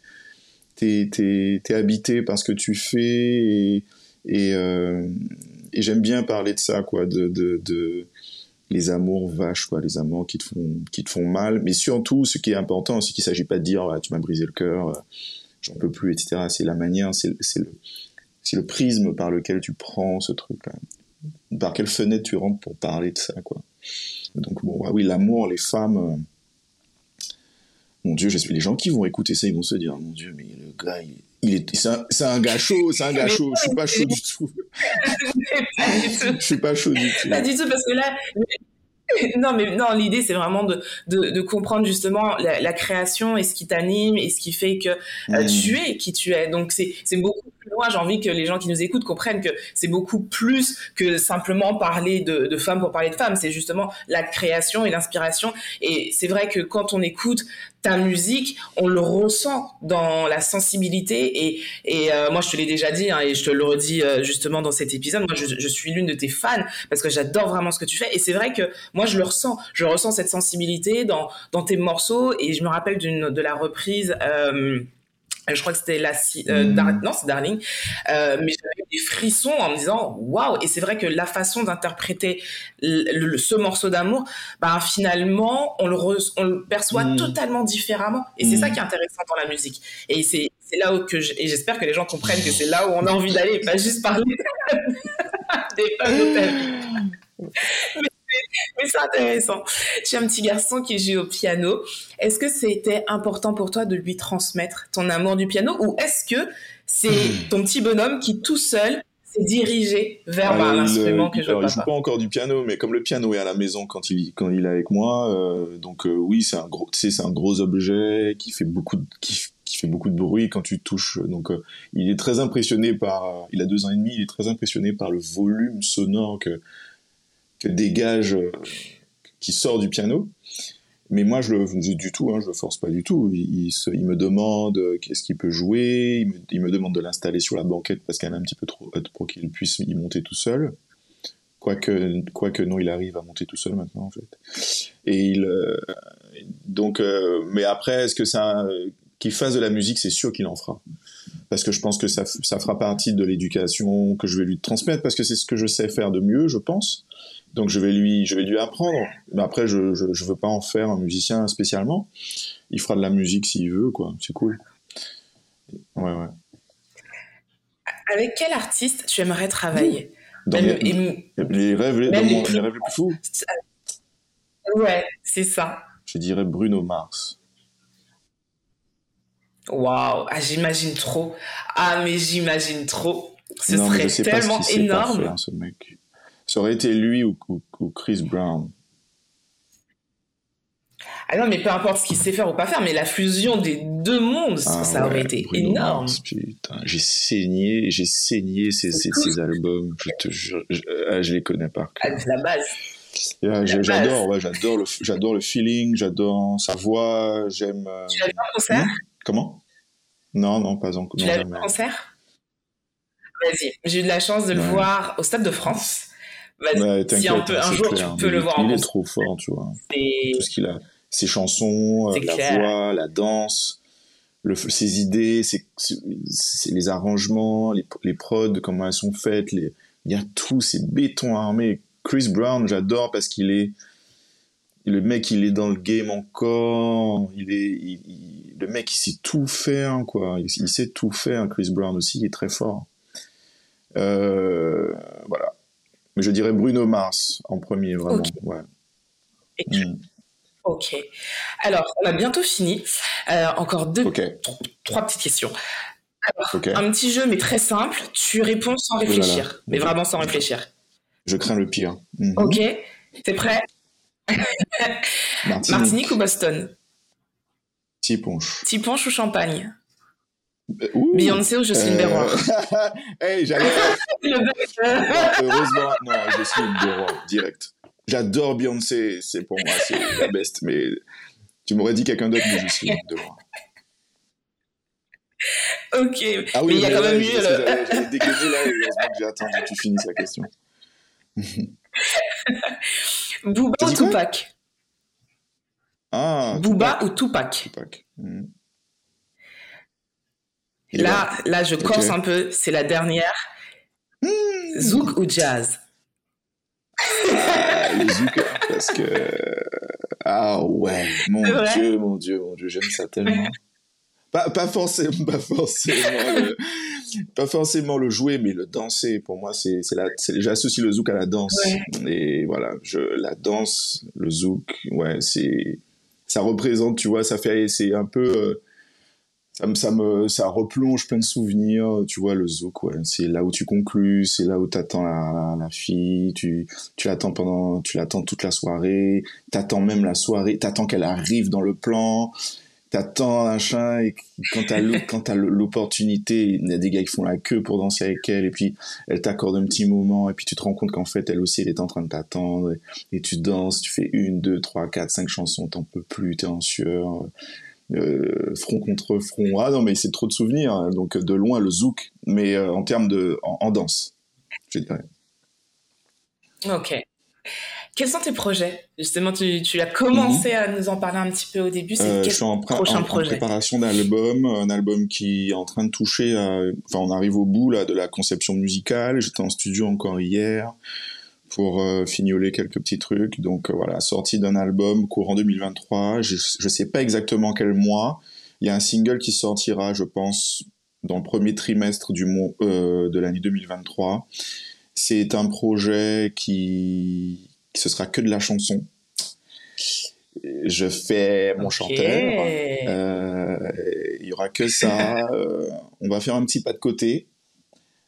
D: t'es habité par ce que tu fais et et, euh, et j'aime bien parler de ça, quoi, de, de, de, les amours vaches, quoi, les amours qui te font, qui te font mal. Mais surtout, ce qui est important, c'est qu'il s'agit pas de dire, ah, tu m'as brisé le cœur, euh, j'en peux plus, etc. C'est la manière, c'est le, le prisme par lequel tu prends ce truc, par quelle fenêtre tu rentres pour parler de ça, quoi. Donc bon, oui, l'amour, les femmes. mon Dieu, les gens qui vont écouter ça, ils vont se dire, mon Dieu, mais le gars, il, c'est un, c'est un gars chaud, c'est un gars chaud. Je suis pas chaud du tout. (laughs) Je suis pas chaud du tout.
C: Pas du tout, parce que là, non, mais non, l'idée, c'est vraiment de, de, de, comprendre justement la, la, création et ce qui t'anime et ce qui fait que euh, mmh. tu es qui tu es. Donc, c'est beaucoup loin. J'ai envie que les gens qui nous écoutent comprennent que c'est beaucoup plus que simplement parler de, femmes pour parler de femmes. C'est justement la création et l'inspiration. Et c'est vrai que quand on écoute ta musique, on le ressent dans la sensibilité et, et euh, moi je te l'ai déjà dit hein, et je te le redis euh, justement dans cet épisode, moi je, je suis l'une de tes fans parce que j'adore vraiment ce que tu fais et c'est vrai que moi je le ressens, je ressens cette sensibilité dans, dans tes morceaux et je me rappelle de la reprise euh, je crois que c'était la euh, mm. non c'est Darling euh, mais j'avais des frissons en me disant waouh et c'est vrai que la façon d'interpréter ce morceau d'amour bah finalement on le on le perçoit mm. totalement différemment et c'est ça mm. qui est intéressant dans la musique et c'est là où que et j'espère que les gens comprennent que c'est là où on a envie d'aller pas juste parler (laughs) des femmes de (laughs) mais (laughs) c'est intéressant. Tu as un petit garçon qui joue au piano. Est-ce que c'était important pour toi de lui transmettre ton amour du piano ou est-ce que c'est hmm. ton petit bonhomme qui tout seul s'est dirigé vers l'instrument que je
D: ne joue pas? encore du piano, mais comme le piano est à la maison quand il, quand il est avec moi, euh, donc euh, oui, c'est un gros, c'est un gros objet qui fait beaucoup de, qui, fait beaucoup de bruit quand tu touches. Donc, euh, il est très impressionné par. Il a deux ans et demi. Il est très impressionné par le volume sonore que que dégage, euh, qui sort du piano. Mais moi, je le, du tout, hein, je le force pas du tout. Il, il, me demande euh, qu'est-ce qu'il peut jouer. Il me, demande de l'installer sur la banquette parce qu'elle est un petit peu trop haute pour qu'il puisse y monter tout seul. Quoique, quoique non, il arrive à monter tout seul maintenant, en fait. Et il, euh, donc, mais après, est-ce que ça, qu'il fasse de la musique, c'est sûr qu'il en fera. Parce que je pense que ça, ça fera partie de l'éducation que je vais lui transmettre, parce que c'est ce que je sais faire de mieux, je pense. Donc je vais lui, je vais lui apprendre. Mais après, je, je, je veux pas en faire un musicien spécialement. Il fera de la musique s'il veut, quoi. C'est cool. Ouais, ouais.
C: Avec quel artiste tu aimerais travailler?
D: Dans les, rêves, les, dans les, rêves les plus fous.
C: Ouais, c'est ça.
D: Je dirais Bruno Mars.
C: Waouh, ah, j'imagine trop. Ah, mais j'imagine trop. Ce serait tellement énorme.
D: Faire, ce mec. Ça aurait été lui ou, Chris Brown.
C: Ah non, mais peu importe ce qu'il sait faire ou pas faire, mais la fusion des deux mondes, ça ah aurait été énorme.
D: putain, j'ai saigné, j'ai saigné ces, ces, ces, albums. Je te jure, je, ah, les connais pas.
C: Ah, c'est la base.
D: j'adore, ouais, j'adore le, j'adore le feeling, j'adore sa voix, j'aime.
C: Euh, tu l'as vu en concert? Hmm?
D: Comment? Non, non, pas encore.
C: Tu l'as vu en concert? Vas-y, j'ai eu de la chance de le voir au Stade de France si un, peu, un jour tu peux le voir
D: il est trop fort, tu vois. Tout ce qu'il a, ses chansons, euh, la voix, la danse, le, ses idées, ses, les arrangements, les, les prods, comment elles sont faites, les, il y a tout, c'est béton armé. Chris Brown, j'adore parce qu'il est, le mec, il est dans le game encore, il est, le mec, il sait tout faire, quoi. Il, il, sait tout faire. Chris Brown aussi, il est très fort. Euh, voilà. Mais je dirais Bruno Mars en premier, vraiment. Ouais.
C: Mm. Ok. Alors, on a bientôt fini. Euh, encore deux, trois petites questions. Alors, un petit jeu, mais très simple. Tu réponds sans réfléchir, mais vraiment sans réfléchir.
D: Je crains le pire. Mhm.
C: Ok. T'es prêt? (laughs) Martinique. Martinique. ou Boston?
D: Tiponche.
C: Tiponche ou Champagne? Ouh, Beyoncé ou Jocelyne euh... (laughs)
D: hey, j'allais. (laughs) Heureusement, non, Jocelyne Bérois, direct. J'adore Beyoncé, c'est pour moi, c'est la best, mais tu m'aurais dit quelqu'un d'autre, mais Jocelyne Bérois.
C: Ok,
D: ah oui,
C: mais il y a quand même eu.
D: J'avais dégagé là, heureusement que j'ai attendu que tu finisses la question.
C: Booba ou Tupac?
D: Ah.
C: Booba ou Tupac?
D: Tupac. Hmm.
C: Là, là, je corse un peu. C'est la dernière. Mmh. Zouk ou jazz?
D: Ah, Le zouk, parce que ah ouais, mon dieu, mon dieu, mon dieu, j'aime ça tellement. Pas, pas forcément, pas forcément, le, pas forcément le jouer, mais le danser. Pour moi, c'est, c'est la, j'associe le zouk à la danse. Et voilà, je, la danse, le zouk, ouais, c'est, ça représente, tu vois, ça fait, c'est un peu, euh, ça ça me, ça replonge plein de souvenirs, tu vois, le ouais. C'est là où tu conclus, c'est là où t'attends la, la, fille, tu, tu l'attends pendant, tu l'attends toute la soirée, t'attends même la soirée, t'attends qu'elle arrive dans le plan, t'attends machin, et quand t'as quand t'as l'opportunité, il y a des gars qui font la queue pour danser avec elle, et puis elle t'accorde un petit moment, et puis tu te rends compte qu'en fait, elle aussi, elle est en train de t'attendre, et, tu danses, tu fais une, deux, trois, quatre, cinq chansons, t'en peux plus, t'es en sueur, euh, front contre front. Ah non, mais c'est trop de souvenirs. Hein. Donc de loin le zouk, mais euh, en termes de en, danse, je dirais.
C: Ok. Quels sont tes projets? Justement, tu, tu as commencé mhm. à nous en parler un petit peu au début. C'est
D: euh, je suis en, en, préparation d'album, un album qui est en train de toucher. Enfin, on arrive au bout là de la conception musicale. J'étais en studio encore hier pour euh, fignoler quelques petits trucs. Donc euh, voilà, sortie d'un album courant 2023. Je ne sais pas exactement quel mois. Il y a un single qui sortira, je pense, dans le premier trimestre du mois, euh, de l'année 2023. C'est un projet qui, ce sera que de la chanson. Je fais mon chanteur. Il y aura que ça. on va faire un petit pas de côté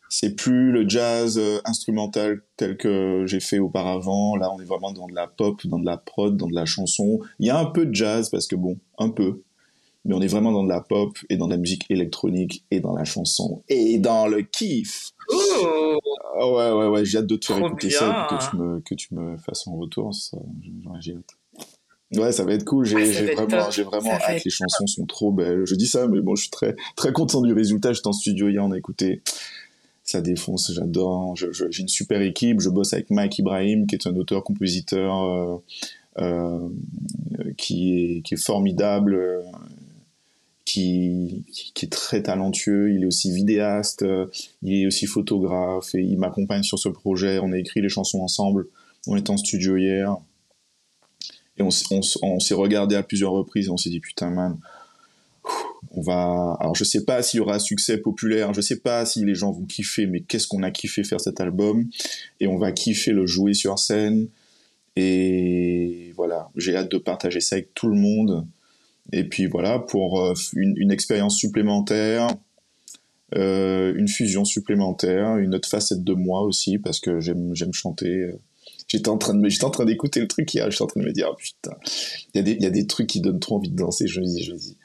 D: c'est plus le jazz euh, instrumental tel que j'ai fait auparavant. Là, on est vraiment dans de la pop, dans de la prod, dans de la chanson. Il y a un peu de jazz parce que bon, un peu. Mais on est vraiment dans de la pop et dans de la musique électronique et dans la chanson et dans le kiff. Ah ouais, ouais, ouais, j'ai hâte de te faire écouter ça et que tu me, que tu me fasses un retour. j'ai hâte. Ouais, ça va être cool. J'ai vraiment, j'ai vraiment hâte. Les chansons sont trop belles. Je dis ça, mais bon, je suis très, très content du résultat. J'étais en studio hier, on a écouté ça défonce, j'adore. J'ai une super équipe, je bosse avec Mike Ibrahim, qui est un auteur-compositeur euh, euh, qui, est, formidable, euh, qui, est très talentueux. Il est aussi vidéaste, il est aussi photographe il m'accompagne sur ce projet. On a écrit les chansons ensemble. On était en studio hier et on, on, on s'est regardé à plusieurs reprises et on s'est dit putain man on va alors je sais pas s'il y aura un succès populaire je sais pas si les gens vont kiffer mais qu'est-ce qu'on a kiffé faire cet album? Et on va kiffer le jouer sur scène. Et voilà j'ai hâte de partager ça avec tout le monde. Et puis voilà pour euh, une, expérience supplémentaire euh, une fusion supplémentaire une autre facette de moi aussi parce que j'aime chanter. J'étais en train de j'étais en train d'écouter le truc hier j'étais en train de me dire oh, putain il y a des il y a des trucs qui donnent trop envie de danser je me dis je me dis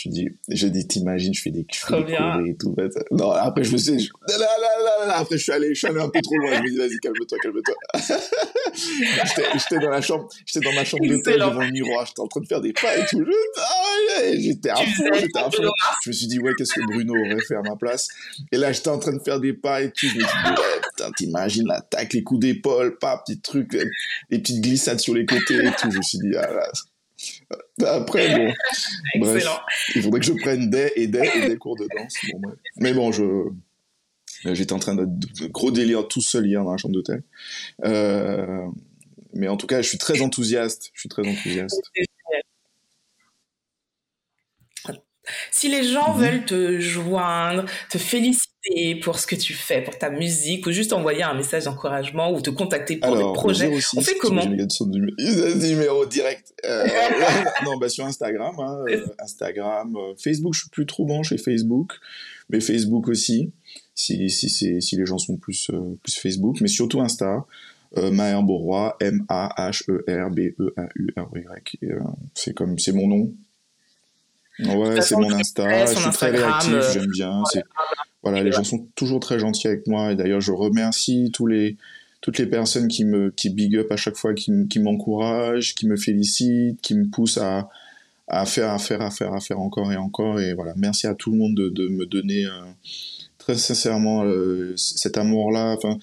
D: je dis, je dis, t'imagines, je fais des, je fais des et tout. Non, après, je me suis, je, là, là, là, après, je suis allé, je suis allé un peu trop loin. Je me dis, vas-y, calme-toi, calme-toi. (laughs) j'étais dans la chambre, j'étais dans ma chambre d'hôtel devant le miroir, j'étais en train de faire des pas et tout. J'étais à fond, j'étais à fond. Je me suis dit, ouais, qu'est-ce que Bruno aurait fait à ma place? Et là, j'étais en train de faire des pas et tout. Je me suis dit, ouais, putain, t'imagines l'attaque, les coups d'épaule, pas, petits trucs, les petites glissades sur les côtés et tout. Je me suis dit, ah là, après, bon. (laughs) Excellent. il faudrait que je prenne des et des et des cours de danse. (laughs) Mais bon, je. J'étais en train de, gros délire tout seul hier dans la chambre d'hôtel. Euh, mais en tout cas, je suis très enthousiaste. Je suis très enthousiaste.
C: Si les gens mhm. veulent te joindre, te féliciter pour ce que tu fais, pour ta musique, ou juste envoyer un message d'encouragement ou te contacter pour des projets, on fait comment (laughs)
D: numéro direct. Euh, (laughs) non, bah sur Instagram, hein, euh, Instagram, euh, Facebook, je suis plus trop bon chez Facebook, mais Facebook aussi. Si si si les gens sont plus plus Facebook, mais surtout Insta. Maher Borois, M-A-H-E-R-B-E-A-U-R-Y. c'est comme, c'est mon nom, Ouais, c'est mon Insta. Je suis très réactif, euh, j'aime bien. Voilà, les gens sont toujours très gentils avec moi. Et d'ailleurs, je remercie tous les, toutes les personnes qui me qui big up à chaque fois, qui, qui m'encouragent, qui me félicitent, qui me poussent à, à faire, à faire, à faire, à faire encore et encore. Et voilà, merci à tout le monde de, de me donner euh, très sincèrement euh, cet amour-là. Enfin,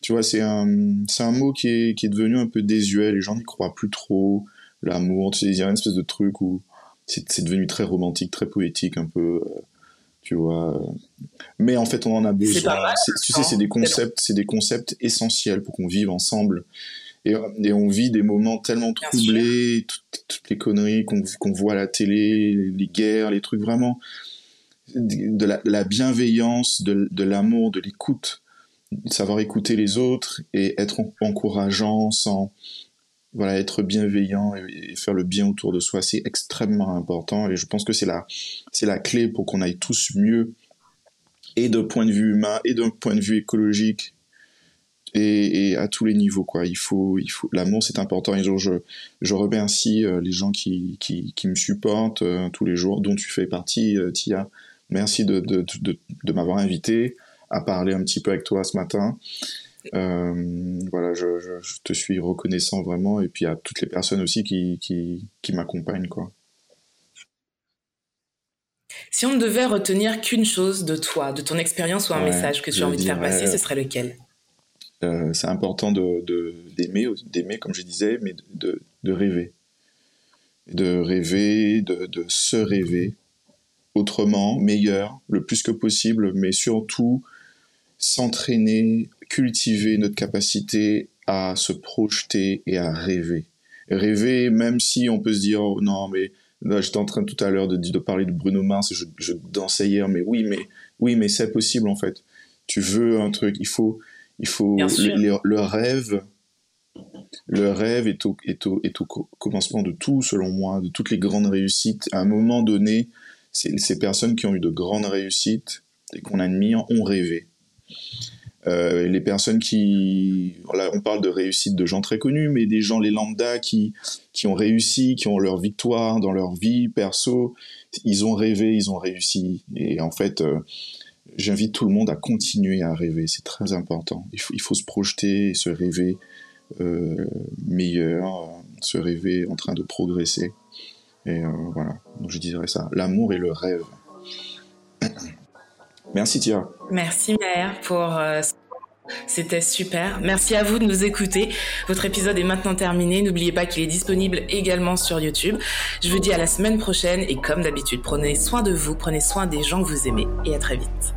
D: tu vois, c'est un, c'est un mot qui est, qui est devenu un peu désuet. Les gens n'y croient plus trop. L'amour, tu sais, il y a une espèce de truc où c'est devenu très romantique, très poétique, un peu, euh, tu vois. Mais en fait, on en a besoin. tu sais, c'est des concepts, c'est des concepts essentiels pour qu'on vive ensemble. Et, on vit des moments tellement troublés, toutes, les conneries qu'on voit à la télé, les guerres, les trucs vraiment, de la, bienveillance, de, l'amour, de l'écoute, savoir écouter les autres et être encourageant sans voilà, être bienveillant et, faire le bien autour de soi, c'est extrêmement important. Et je pense que c'est la, c'est la clé pour qu'on aille tous mieux, et d'un point de vue humain, et d'un point de vue écologique, et, à tous les niveaux quoi. Il faut il faut l'amour c'est important. Et je je remercie euh, les gens qui qui, qui me supportent euh, tous les jours dont tu fais partie euh, Tia. Merci de, de, de m'avoir invité à parler un petit peu avec toi ce matin voilà je, je, te suis reconnaissant vraiment et puis à toutes les personnes aussi qui qui, qui m'accompagnent quoi
C: si on ne devait retenir qu'une chose de toi, de ton expérience ou un message que tu as envie de faire passer, ce serait lequel?
D: Euh, c'est important de, d'aimer, d'aimer, comme je disais, mais de, de rêver. De rêver, de, de, se rêver autrement, meilleur, le plus que possible, mais surtout s'entraîner, cultiver notre capacité à se projeter et à rêver. Rêver, même si on peut se dire, oh non, mais là, j'étais en train tout à l'heure de, de parler de Bruno Mars, je, je dansais hier, mais oui, mais, oui, mais c'est possible en fait. Tu veux un truc, il faut, il faut le, rêve. Le rêve est au, est, au, est au commencement de tout, selon moi, de toutes les grandes réussites. À un moment donné, ces personnes qui ont eu de grandes réussites et qu'on admire ont rêvé. Euh, les personnes qui, on parle de réussite de gens très connus, mais des gens, les lambda, qui, qui ont réussi, qui ont leur victoire dans leur vie perso, ils ont rêvé, ils ont réussi. Et en fait, euh, j'invite tout le monde à continuer à rêver, c'est très important. Il faut, il faut se projeter, se rêver euh, meilleur, se rêver en train de progresser. Et voilà, donc je dirais ça, l'amour et le rêve. Merci Tia.
C: Merci Mère pour... Euh, c'était super. Merci à vous de nous écouter. Votre épisode est maintenant terminé. N'oubliez pas qu'il est disponible également sur YouTube. Je vous dis à la semaine prochaine et comme d'habitude, prenez soin de vous, prenez soin des gens que vous aimez et à très vite.